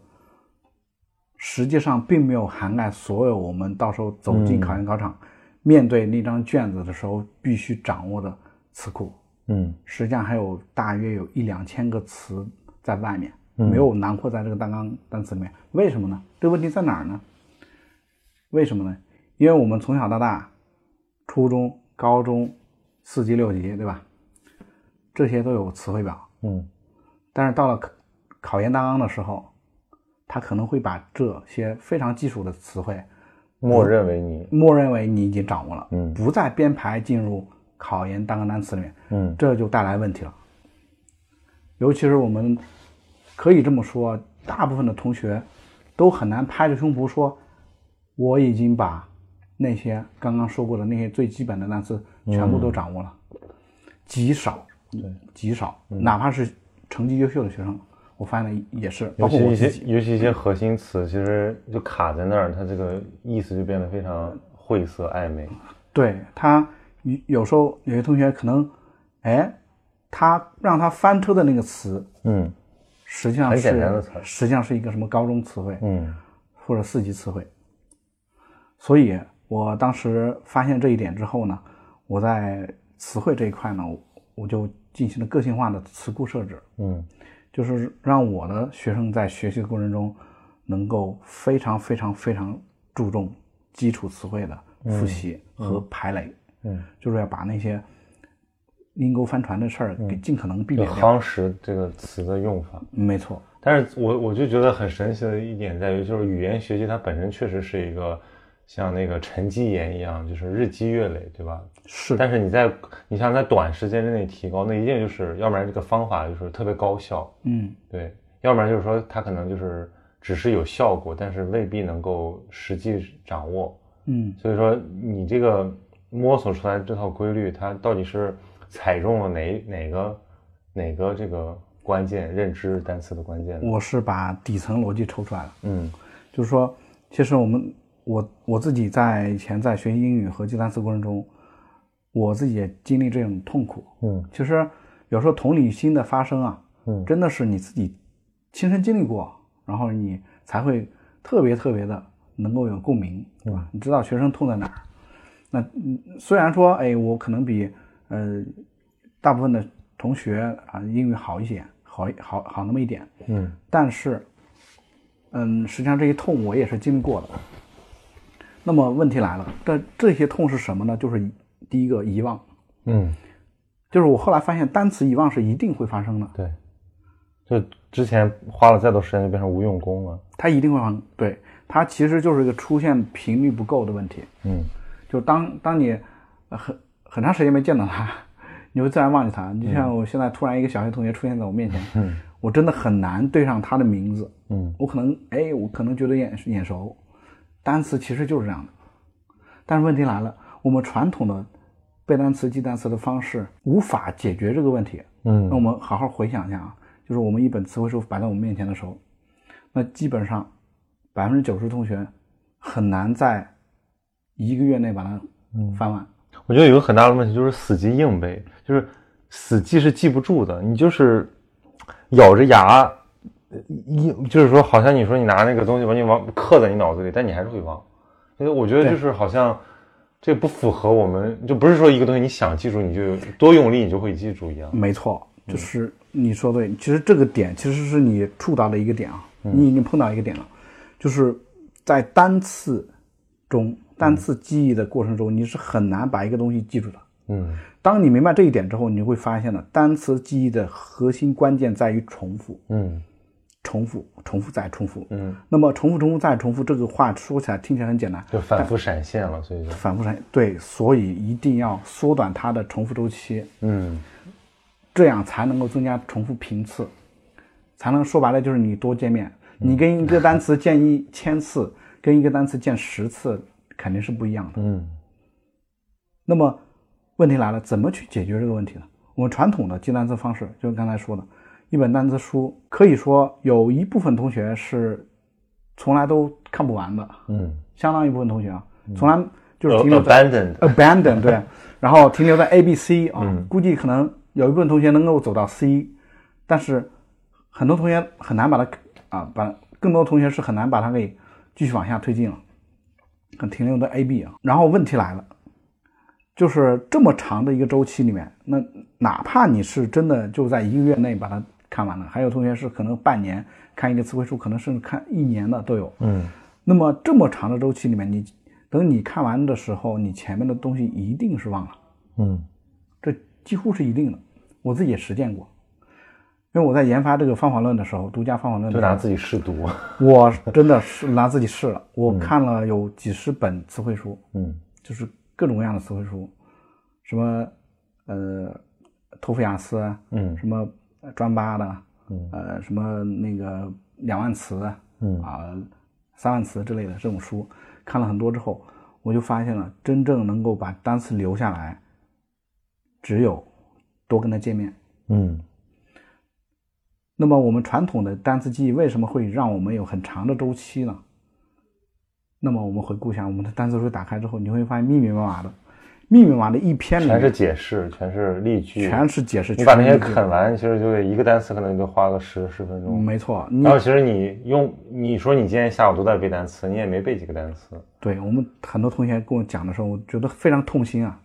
[SPEAKER 2] 实际上并没有涵盖所有我们到时候走进考研考场，面对那张卷子的时候必须掌握的词库。
[SPEAKER 1] 嗯
[SPEAKER 2] 实际上还有大约有一两千个词在外面，没有囊括在这个大纲单词里面。为什么呢？这个问题在哪儿呢？为什么呢？因为我们从小到大，初中、高中、四级、六级，对吧？这些都有词汇表，
[SPEAKER 1] 嗯
[SPEAKER 2] 但是到了考考研大纲的时候，他可能会把这些非常基础的词汇
[SPEAKER 1] 默认为你
[SPEAKER 2] 默认为你已经掌握了，
[SPEAKER 1] 嗯。
[SPEAKER 2] 不再编排进入考研单个单词里面，
[SPEAKER 1] 嗯。
[SPEAKER 2] 这就带来问题了。尤其是我们可以这么说，大部分的同学都很难拍着胸脯说，我已经把那些刚刚说过的那些最基本的单词全部都掌握了，极少，
[SPEAKER 1] 对，
[SPEAKER 2] 极少，哪怕是成绩优秀的学生，我发现也是，包
[SPEAKER 1] 尤其一些
[SPEAKER 2] 括我自己，
[SPEAKER 1] 尤其一些核心词，其实就卡在那儿，它这个意思就变得非常晦涩暧昧。
[SPEAKER 2] 对他有有时候有些同学可能，哎，他让他翻车的那个词，
[SPEAKER 1] 嗯
[SPEAKER 2] 实际上
[SPEAKER 1] 很
[SPEAKER 2] 是
[SPEAKER 1] 简单的词
[SPEAKER 2] 实际上是一个什么高中词汇
[SPEAKER 1] 嗯
[SPEAKER 2] 或者四级词汇。所以我当时发现这一点之后呢，我在词汇这一块呢，我我就进行了个性化的词库设置，
[SPEAKER 1] 嗯
[SPEAKER 2] 就是让我的学生在学习的过程中能够非常非常非常注重基础词汇的复习和排雷，
[SPEAKER 1] 嗯，
[SPEAKER 2] 就是要把那些阴沟翻船的事儿给尽可能避免掉。
[SPEAKER 1] 夯实这个词的用法。
[SPEAKER 2] 没错，
[SPEAKER 1] 但是我我就觉得很神奇的一点在于，就是语言学习它本身确实是一个像那个沉积岩一样，就是日积月累，对吧？
[SPEAKER 2] 是，
[SPEAKER 1] 但是你在你想在短时间之内提高，那一定就是要不然这个方法就是特别高效，
[SPEAKER 2] 嗯，
[SPEAKER 1] 对，要不然就是说它可能就是只是有效果，但是未必能够实际掌握。
[SPEAKER 2] 嗯，
[SPEAKER 1] 所以说你这个摸索出来这套规律，它到底是踩中了哪哪个哪个这个关键认知单词的关键？
[SPEAKER 2] 我是把底层逻辑抽出来了。
[SPEAKER 1] 嗯
[SPEAKER 2] 就是说，其实我们我我自己在以前在学习英语和记单词过程中，我自己也经历这种痛苦。
[SPEAKER 1] 嗯
[SPEAKER 2] 其实有时候同理心的发生啊，
[SPEAKER 1] 嗯
[SPEAKER 2] 真的是你自己亲身经历过，然后你才会特别特别的能够有共鸣，对吧？你知道学生痛在哪儿。那嗯，虽然说，哎，我可能比呃大部分的同学啊英语好一些，好好好那么一点，
[SPEAKER 1] 嗯
[SPEAKER 2] 但是，嗯，实际上这些痛我也是经历过的。那么问题来了，这这些痛是什么呢？就是第一个遗忘，
[SPEAKER 1] 嗯，
[SPEAKER 2] 就是我后来发现单词遗忘是一定会发生的，
[SPEAKER 1] 对，就之前花了再多时间就变成无用功了。
[SPEAKER 2] 它一定会发生。对，它其实就是一个出现频率不够的问题。
[SPEAKER 1] 嗯
[SPEAKER 2] 就当当你呃很很长时间没见到他，<laughs> 你会自然忘记他。就像我现在突然一个小学同学出现在我面前，
[SPEAKER 1] 嗯
[SPEAKER 2] 我真的很难对上他的名字。
[SPEAKER 1] 嗯
[SPEAKER 2] 我可能哎，我可能觉得眼眼熟，单词其实就是这样的。但是问题来了，我们传统的背单词、记单词的方式无法解决这个问题。嗯那我
[SPEAKER 1] 嗯
[SPEAKER 2] 们好好回想一下啊，就是我们一本词汇书摆在我们面前的时候，那基本上百分之九十同学很难在一个月内把它翻完。
[SPEAKER 1] 我觉得有个很大的问题就是死记硬背，就是死记是记不住的，你就是咬着牙，一就是说，好像你说你拿那个东西把你往刻在你脑子里，但你还是会忘。所以我觉得就是好像这不符合我们，就不是说一个东西你想记住你就多用力你就会记住一样。
[SPEAKER 2] 没错，就是你说对，其实这个点其实是你触达的一个点啊，你已经碰到一个点了，就是在单次中，单次记忆的过程中，你是很难把一个东西记住的。
[SPEAKER 1] 嗯
[SPEAKER 2] 当你明白这一点之后，你会发现呢，单词记忆的核心关键在于重复，
[SPEAKER 1] 嗯
[SPEAKER 2] 重复，重复再重复。
[SPEAKER 1] 嗯，
[SPEAKER 2] 那么重复、重复再重复这个话说起来听起来很简单，
[SPEAKER 1] 就反复闪现了，所以就
[SPEAKER 2] 反复闪对，所以一定要缩短它的重复周期。
[SPEAKER 1] 嗯
[SPEAKER 2] 这样才能够增加重复频次，才能说白了就是你多见面。你跟一个单词见一千次，跟一个单词见十次肯定是不一样的。
[SPEAKER 1] 嗯
[SPEAKER 2] 那么问题来了，怎么去解决这个问题呢？我们传统的记单词方式，就是刚才说的，一本单词书，可以说有一部分同学是从来都看不完的，
[SPEAKER 1] 嗯
[SPEAKER 2] 相当一部分同学啊，从来就是停留在 abandoned，abandon 对，<laughs> 然后停留在 A B C 啊，
[SPEAKER 1] 嗯
[SPEAKER 2] 估计可能有一部分同学能够走到 C，但是很多同学很难把它啊，把更多同学是很难把它给继续往下推进了，很停留在 A B 啊。然后问题来了，就是这么长的一个周期里面，那哪怕你是真的就在一个月内把它看完了，还有同学是可能半年看一个词汇书，可能甚至看一年的都有。
[SPEAKER 1] 嗯。
[SPEAKER 2] 那么这么长的周期里面，你等你看完的时候，你前面的东西一定是忘了，
[SPEAKER 1] 嗯。
[SPEAKER 2] 这几乎是一定的。我自己也实践过，因为我在研发这个方法论的时候，独家方法论
[SPEAKER 1] 就拿自己试读。
[SPEAKER 2] 我真的是拿自己试了，我看了有几十本词汇书，
[SPEAKER 1] 嗯。
[SPEAKER 2] 就是各种各样的词汇书，什么呃托福雅思啊，
[SPEAKER 1] 嗯。
[SPEAKER 2] 什么专八的，
[SPEAKER 1] 嗯
[SPEAKER 2] 呃什么那个两万词，
[SPEAKER 1] 嗯
[SPEAKER 2] 啊三万词之类的这种书，看了很多之后，我就发现了真正能够把单词留下来，只有多跟他见面。
[SPEAKER 1] 嗯
[SPEAKER 2] 那么我们传统的单词记忆为什么会让我们有很长的周期呢？那么我们回顾一下，我们的单词书打开之后，你会发现密密麻麻的，密密麻麻的一篇里
[SPEAKER 1] 全是解释，全是例句，
[SPEAKER 2] 全是解释，
[SPEAKER 1] 你把那些啃完，其实就得一个单词可能就花个十十分钟。
[SPEAKER 2] 没错，你
[SPEAKER 1] 然后其实你用你说你今天下午都在背单词，你也没背几个单词。
[SPEAKER 2] 对我们很多同学跟我讲的时候，我觉得非常痛心啊。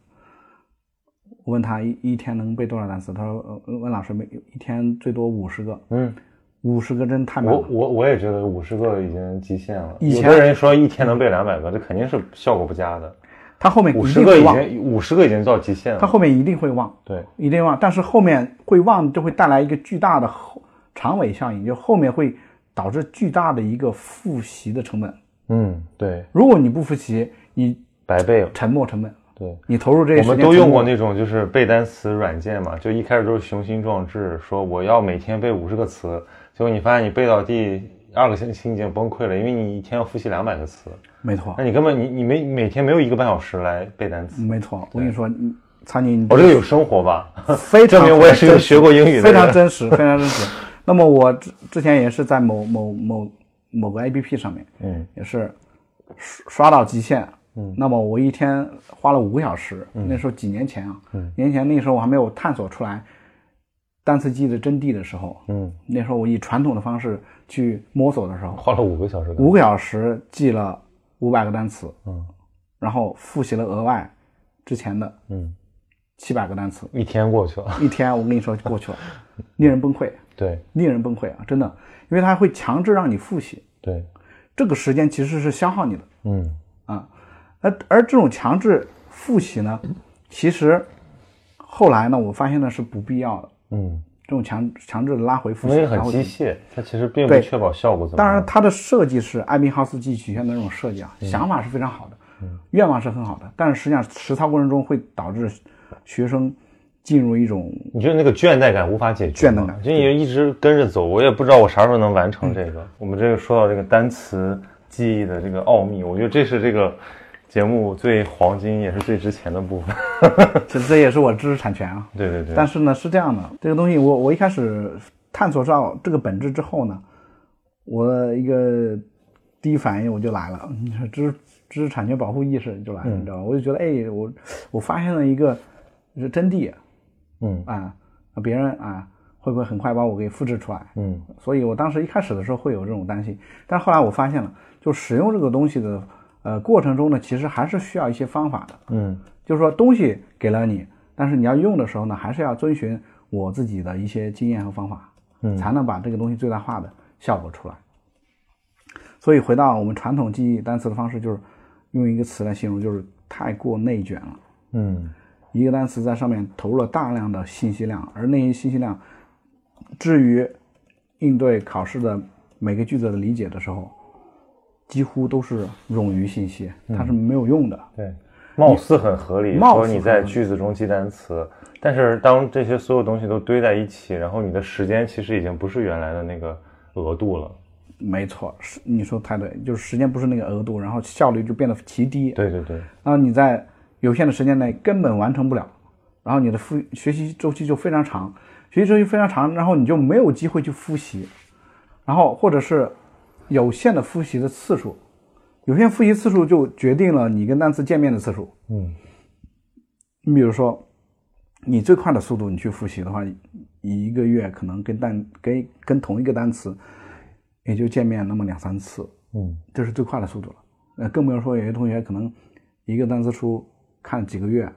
[SPEAKER 2] 我问他一一天能背多少单词，他说：“呃，温老师每一天最多五十个，
[SPEAKER 1] 嗯，
[SPEAKER 2] 五十个真太慢了。
[SPEAKER 1] 我我我也觉得五十个已经极限了。
[SPEAKER 2] 以前
[SPEAKER 1] 有的人说一天能背两百个，这肯定是效果不佳的。
[SPEAKER 2] 他后面
[SPEAKER 1] 五十个已经五十个已经到极限了。
[SPEAKER 2] 他后面一定会忘，
[SPEAKER 1] 对，
[SPEAKER 2] 一定忘。但是后面会忘，就会带来一个巨大的后长尾效应，就后面会导致巨大的一个复习的成本。
[SPEAKER 1] 嗯，对，
[SPEAKER 2] 如果你不复习，你
[SPEAKER 1] 白背了。
[SPEAKER 2] 沉没成本，
[SPEAKER 1] 对，
[SPEAKER 2] 你投入这些
[SPEAKER 1] 我们都用过那种就是背单词软件嘛，就一开始都是雄心壮志，说我要每天背五十个词，结果你发现你背到第二个星期已经崩溃了，因为你一天要复习两百个词，
[SPEAKER 2] 没错
[SPEAKER 1] 那，你根本你你没每天没有一个半小时来背单词。
[SPEAKER 2] 没错。我跟你说，你苍宁，你
[SPEAKER 1] 我这个有生活吧？
[SPEAKER 2] 非常 <laughs>
[SPEAKER 1] 证明我也是学过英语的
[SPEAKER 2] 非常真实，非常真实。<laughs> 那么我之之前也是在某某某某个 A P P 上面，
[SPEAKER 1] 嗯
[SPEAKER 2] 也是刷刷到极限。嗯，那么我一天花了五个小时，嗯那时候几年前啊，
[SPEAKER 1] 嗯
[SPEAKER 2] 年前那时候我还没有探索出来单词记忆的真谛的时候，
[SPEAKER 1] 嗯，
[SPEAKER 2] 那时候我以传统的方式去摸索的时候，
[SPEAKER 1] 花了五个小时的。
[SPEAKER 2] 五个小时记了五百个单词，
[SPEAKER 1] 嗯
[SPEAKER 2] 然后复习了额外之前的
[SPEAKER 1] 嗯，
[SPEAKER 2] 七百个单词，
[SPEAKER 1] 一天过去了。
[SPEAKER 2] 一天我跟你说就过去了，<laughs> 令人崩溃。
[SPEAKER 1] 对
[SPEAKER 2] 令人崩溃啊！真的，因为它会强制让你复习，
[SPEAKER 1] 对，
[SPEAKER 2] 这个时间其实是消耗你的
[SPEAKER 1] 嗯
[SPEAKER 2] 啊。而而这种强制复习呢，其实后来呢，我发现呢是不必要的，
[SPEAKER 1] 嗯，
[SPEAKER 2] 这种强强制的拉回复习，
[SPEAKER 1] 因为很机械，它其实并不确保效果怎么样。
[SPEAKER 2] 当然，它的设计是艾宾浩斯记忆曲线的那种设计啊，
[SPEAKER 1] 嗯
[SPEAKER 2] 想法是非常好的，愿望是很好的，但是实际上实操过程中会导致学生进入一种
[SPEAKER 1] 你觉得那个倦怠感无法解决？
[SPEAKER 2] 倦怠感
[SPEAKER 1] 就你一直跟着走，我也不知道我啥时候能完成这个。我们这个说到这个单词记忆的这个奥秘，我觉得这是这个节目最黄金也是最值钱的部分。<laughs>
[SPEAKER 2] 这这也是我知识产权啊。
[SPEAKER 1] 对对对，
[SPEAKER 2] 但是呢，是这样的，这个东西我我一开始探索到这个本质之后呢，我的一个第一反应我就来了，<laughs> 知识知识产权保护意识就来了，你知道吧？我就觉得，哎，我我发现了一个是真谛
[SPEAKER 1] 嗯
[SPEAKER 2] 啊，别人啊会不会很快把我给复制出来？
[SPEAKER 1] 嗯
[SPEAKER 2] 所以我当时一开始的时候会有这种担心，但后来我发现了，就使用这个东西的呃过程中呢，其实还是需要一些方法的。
[SPEAKER 1] 嗯
[SPEAKER 2] 就是说东西给了你，但是你要用的时候呢，还是要遵循我自己的一些经验和方法，
[SPEAKER 1] 嗯
[SPEAKER 2] 才能把这个东西最大化的效果出来。所以回到我们传统记忆单词的方式，就是用一个词来形容，就是太过内卷了。
[SPEAKER 1] 嗯
[SPEAKER 2] 一个单词在上面投入了大量的信息量，而那些信息量，至于应对考试的每个句子的理解的时候，几乎都是冗余信息，它是没有用的。
[SPEAKER 1] 对，貌似很合理，
[SPEAKER 2] 貌似
[SPEAKER 1] 说你在句子中记单词，但是当这些所有东西都堆在一起，然后你的时间其实已经不是原来的那个额度了。
[SPEAKER 2] 没错，是你说太对，就是时间不是那个额度，然后效率就变得极低，
[SPEAKER 1] 对对对，
[SPEAKER 2] 然后你在有限的时间内根本完成不了，然后你的复学习周期就非常长，学习周期非常长，然后你就没有机会去复习，然后或者是有限的复习的次数，有限复习次数就决定了你跟单词见面的次数。
[SPEAKER 1] 嗯
[SPEAKER 2] 你比如说，你最快的速度你去复习的话，一个月可能跟单跟跟同一个单词也就见面那么两三次，
[SPEAKER 1] 嗯
[SPEAKER 2] 这是最快的速度了。呃，更不用说有些同学可能一个单词书看几个月，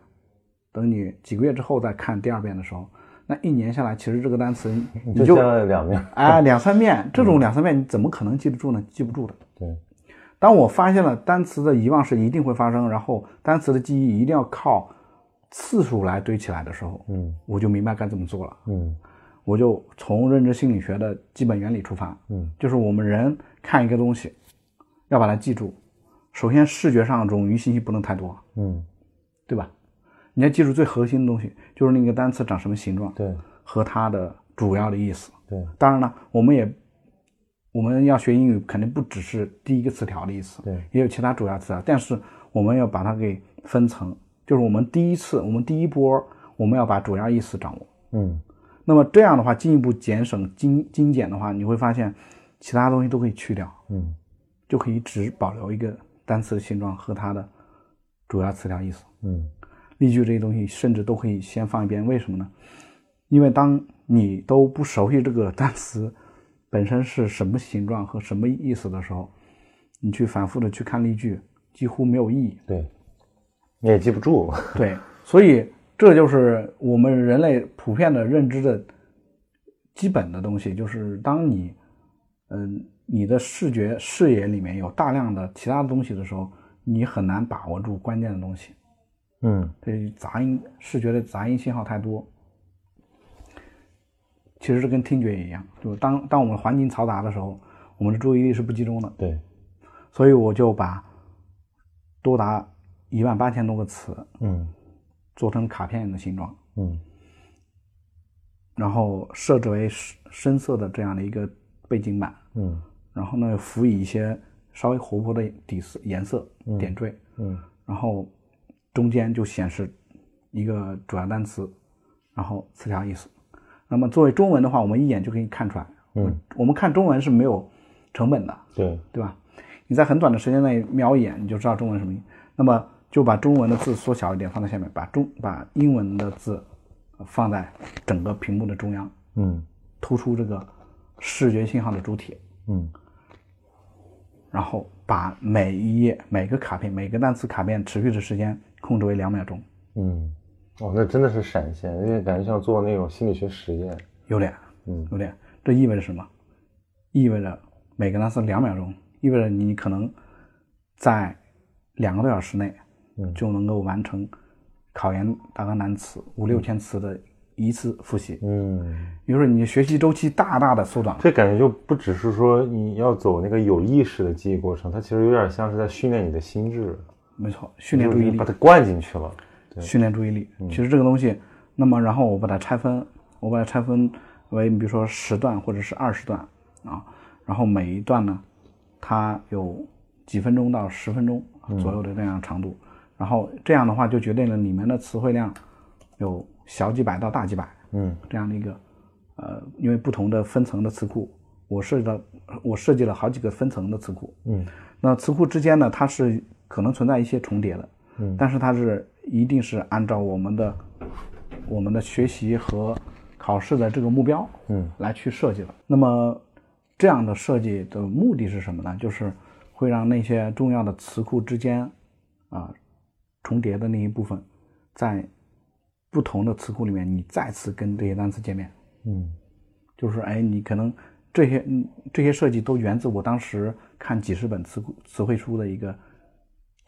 [SPEAKER 2] 等你几个月之后再看第二遍的时候，那一年下来，其实这个单词你就
[SPEAKER 1] 两面。
[SPEAKER 2] 哎两三遍，<laughs> 这种两三遍你怎么可能记得住呢？记不住的。
[SPEAKER 1] 对，
[SPEAKER 2] 当我发现了单词的遗忘是一定会发生，然后单词的记忆一定要靠次数来堆起来的时候，
[SPEAKER 1] 嗯
[SPEAKER 2] 我就明白该怎么做了。
[SPEAKER 1] 嗯
[SPEAKER 2] 我就从认知心理学的基本原理出发，
[SPEAKER 1] 嗯，
[SPEAKER 2] 就是我们人看一个东西，要把它记住，首先视觉上冗余信息不能太多，
[SPEAKER 1] 嗯，
[SPEAKER 2] 对吧？你要记住最核心的东西，就是那个单词长什么形状
[SPEAKER 1] 对
[SPEAKER 2] 和它的主要的意思。
[SPEAKER 1] 对
[SPEAKER 2] 当然了，我们也我们要学英语，肯定不只是第一个词条的意思，
[SPEAKER 1] 对，
[SPEAKER 2] 也有其他主要词条，但是我们要把它给分层，就是我们第一次，我们第一波，我们要把主要意思掌握。
[SPEAKER 1] 嗯
[SPEAKER 2] 那么这样的话，进一步减省精精简的话，你会发现其他东西都可以去掉，
[SPEAKER 1] 嗯
[SPEAKER 2] 就可以只保留一个单词的形状和它的主要词条意思。
[SPEAKER 1] 嗯
[SPEAKER 2] 例句这些东西甚至都可以先放一边，为什么呢？因为当你都不熟悉这个单词本身是什么形状和什么意思的时候，你去反复的去看例句，几乎没有意义。
[SPEAKER 1] 对，你也记不住。
[SPEAKER 2] 对，所以这就是我们人类普遍的认知的基本的东西，就是当你，嗯，你的视觉视野里面有大量的其他的东西的时候，你很难把握住关键的东西。
[SPEAKER 1] 嗯。
[SPEAKER 2] 这杂音视觉的杂音信号太多，其实是跟听觉也一样，就当当我们环境嘈杂的时候，我们的注意力是不集中的。
[SPEAKER 1] 对，
[SPEAKER 2] 所以我就把多达一万八千多个词
[SPEAKER 1] 嗯
[SPEAKER 2] 做成卡片的形状，
[SPEAKER 1] 嗯。
[SPEAKER 2] 然后设置为深深色的这样的一个背景板，
[SPEAKER 1] 嗯。
[SPEAKER 2] 然后呢辅以一些稍微活泼的底色颜色点缀，
[SPEAKER 1] 嗯。
[SPEAKER 2] 然后中间就显示一个主要单词，然后词条意思。那么作为中文的话，我们一眼就可以看出来。
[SPEAKER 1] 嗯，
[SPEAKER 2] 我们看中文是没有成本的，
[SPEAKER 1] 对，
[SPEAKER 2] 对吧？你在很短的时间内瞄一眼，你就知道中文什么意思。那么就把中文的字缩小一点放在下面，把中把英文的字放在整个屏幕的中央，
[SPEAKER 1] 嗯
[SPEAKER 2] 突出这个视觉信号的主体。
[SPEAKER 1] 嗯
[SPEAKER 2] 然后把每一页、每个卡片、每个单词卡片持续的时间控制为两秒钟，
[SPEAKER 1] 嗯，哦，那真的是闪现，因为感觉像做那种心理学实验。
[SPEAKER 2] 有点，
[SPEAKER 1] 嗯
[SPEAKER 2] 有点。这意味着什么？意味着每个单词两秒钟，意味着你可能在两个多小时内
[SPEAKER 1] 嗯
[SPEAKER 2] 就能够完成考研大纲难词五六千词的一次复习，
[SPEAKER 1] 嗯，
[SPEAKER 2] 也就是你学习周期大大的缩短。
[SPEAKER 1] 这感觉就不只是说你要走那个有意识的记忆过程，它其实有点像是在训练你的心智，
[SPEAKER 2] 没错，训练注意力
[SPEAKER 1] 把，它灌进去了。
[SPEAKER 2] 训练注意力。其实这个东西，那么然后我把它拆分，我把它拆分为比如说十段或者是二十段啊，然后每一段呢，它有几分钟到十分钟左右的这样长度，然后这样的话就决定了里面的词汇量有小几百到大几百，
[SPEAKER 1] 嗯。
[SPEAKER 2] 这样的一个呃，因为不同的分层的词库，我设计了我设计了好几个分层的词库，
[SPEAKER 1] 嗯。
[SPEAKER 2] 那词库之间呢，它是可能存在一些重叠的，
[SPEAKER 1] 嗯
[SPEAKER 2] 但是它是一定是按照我们的我们的学习和考试的这个目标，
[SPEAKER 1] 嗯
[SPEAKER 2] 来去设计的。那么这样的设计的目的是什么呢？就是会让那些重要的词库之间啊重叠的那一部分，在不同的词库里面，你再次跟这些单词见面。
[SPEAKER 1] 嗯
[SPEAKER 2] 就是哎，你可能这些嗯这些设计都源自我当时看几十本词库词汇书的一个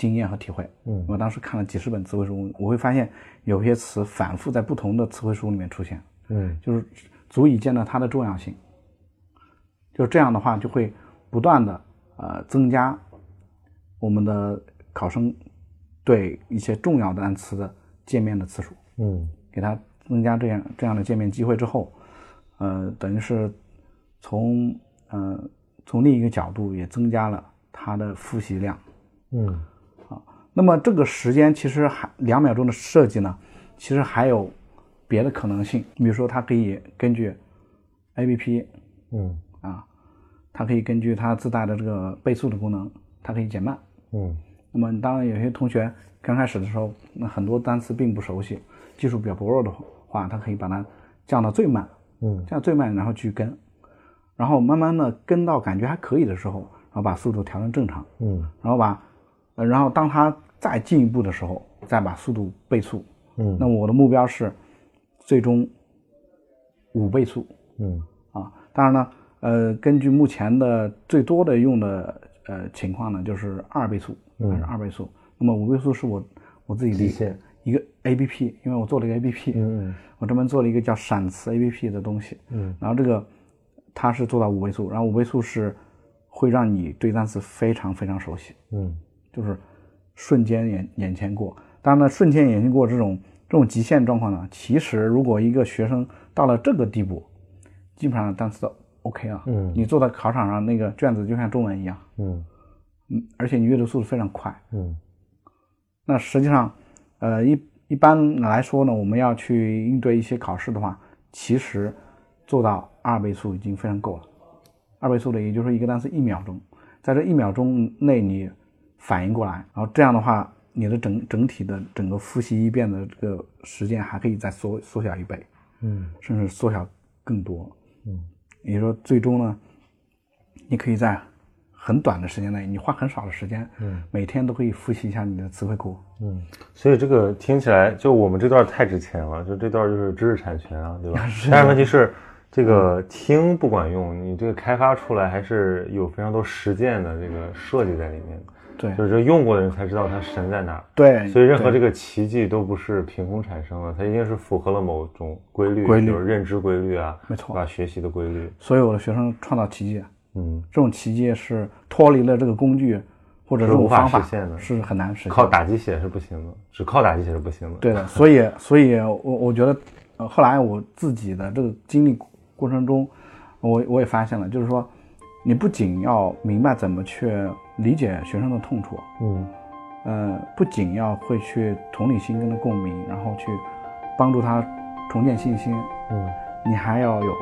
[SPEAKER 2] 经验和体会。
[SPEAKER 1] 嗯
[SPEAKER 2] 我当时看了几十本词汇书，我会发现有些词反复在不同的词汇书里面出现，
[SPEAKER 1] 嗯
[SPEAKER 2] 就是足以见到它的重要性。就这样的话，就会不断的呃增加我们的考生对一些重要的单词的见面的次数。
[SPEAKER 1] 嗯
[SPEAKER 2] 给他增加这样这样的见面机会之后，呃，等于是从呃从另一个角度也增加了他的复习量。
[SPEAKER 1] 嗯
[SPEAKER 2] 那么这个时间其实还两秒钟的设计呢，其实还有别的可能性，比如说它可以根据 A P P
[SPEAKER 1] 嗯
[SPEAKER 2] 啊，它可以根据它自带的这个倍速的功能，它可以减慢。
[SPEAKER 1] 嗯。
[SPEAKER 2] 那么当然有些同学刚开始的时候，那很多单词并不熟悉，技术比较薄弱的话，它可以把它降到最慢，
[SPEAKER 1] 嗯。
[SPEAKER 2] 降到最慢，然后去跟，然后慢慢的跟到感觉还可以的时候，然后把速度调成正常，
[SPEAKER 1] 嗯。
[SPEAKER 2] 然后把，呃，然后当它再进一步的时候，再把速度倍速。
[SPEAKER 1] 嗯
[SPEAKER 2] 那我的目标是最终五倍速
[SPEAKER 1] 嗯
[SPEAKER 2] 啊。当然呢，呃，根据目前的最多的用的呃情况呢，就是二倍速，还是二倍速。那么五倍速是我我自己的一个 A P P，因为我做了一个 A P P，
[SPEAKER 1] 嗯
[SPEAKER 2] 我专门做了一个叫闪词 A P P 的东西，
[SPEAKER 1] 嗯
[SPEAKER 2] 然后这个它是做到五倍速，然后五倍速是会让你对单词非常非常熟悉，
[SPEAKER 1] 嗯
[SPEAKER 2] 就是瞬间眼眼前过。当然呢，瞬间眼前过这种这种极限状况呢，其实如果一个学生到了这个地步，基本上单词都 OK 了。
[SPEAKER 1] 嗯
[SPEAKER 2] 你坐在考场上那个卷子就像中文一样，
[SPEAKER 1] 嗯
[SPEAKER 2] 嗯，而且你阅读速度非常快。
[SPEAKER 1] 嗯
[SPEAKER 2] 那实际上，呃，一一般来说呢，我们要去应对一些考试的话，其实做到二倍速已经非常够了。二倍速的，也就是说一个单词一秒钟，在这一秒钟内你反应过来，然后这样的话，你的整整体的整个复习一遍的这个时间还可以再缩缩小一倍，
[SPEAKER 1] 嗯
[SPEAKER 2] 甚至缩小更多。
[SPEAKER 1] 嗯，
[SPEAKER 2] 也就是说，最终呢，你可以在很短的时间内，你花很少的时间，
[SPEAKER 1] 嗯，
[SPEAKER 2] 每天都可以复习一下你的词汇库。
[SPEAKER 1] 嗯，所以这个听起来就我们这段太值钱了，就这段就是知识产权啊，对吧？<laughs> 但是问题是，这个听不管用，你这个开发出来还是有非常多实践的这个设计在里面，
[SPEAKER 2] 对
[SPEAKER 1] 就是这用过的人才知道它神在哪儿。
[SPEAKER 2] 对，
[SPEAKER 1] 所以任何这个奇迹都不是凭空产生的，它一定是符合了某种规律，
[SPEAKER 2] 规律
[SPEAKER 1] 就是认知规律啊，
[SPEAKER 2] 没错
[SPEAKER 1] 把？学习的规律，
[SPEAKER 2] 所以我的学生创造奇迹，
[SPEAKER 1] 嗯，
[SPEAKER 2] 这种奇迹是脱离了这个工具或者这
[SPEAKER 1] 是无法
[SPEAKER 2] 种方法
[SPEAKER 1] 实现的
[SPEAKER 2] 是很难实现的。
[SPEAKER 1] 靠打鸡血是不行的，只靠打鸡血是不行的。
[SPEAKER 2] 对的，<laughs> 所以所以我我觉得，呃，后来我自己的这个经历过程中，我我也发现了，就是说，你不仅要明白怎么去理解学生的痛处，
[SPEAKER 1] 嗯
[SPEAKER 2] 呃，不仅要会去同理心跟他共鸣，然后去帮助他重建信心，
[SPEAKER 1] 嗯
[SPEAKER 2] 你还要有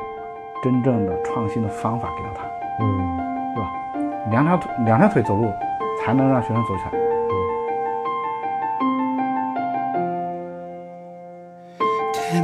[SPEAKER 2] 真正的创新的方法给到他。
[SPEAKER 1] 嗯
[SPEAKER 2] 对吧？两条腿两条腿走路，才能让学生走起来。
[SPEAKER 3] 天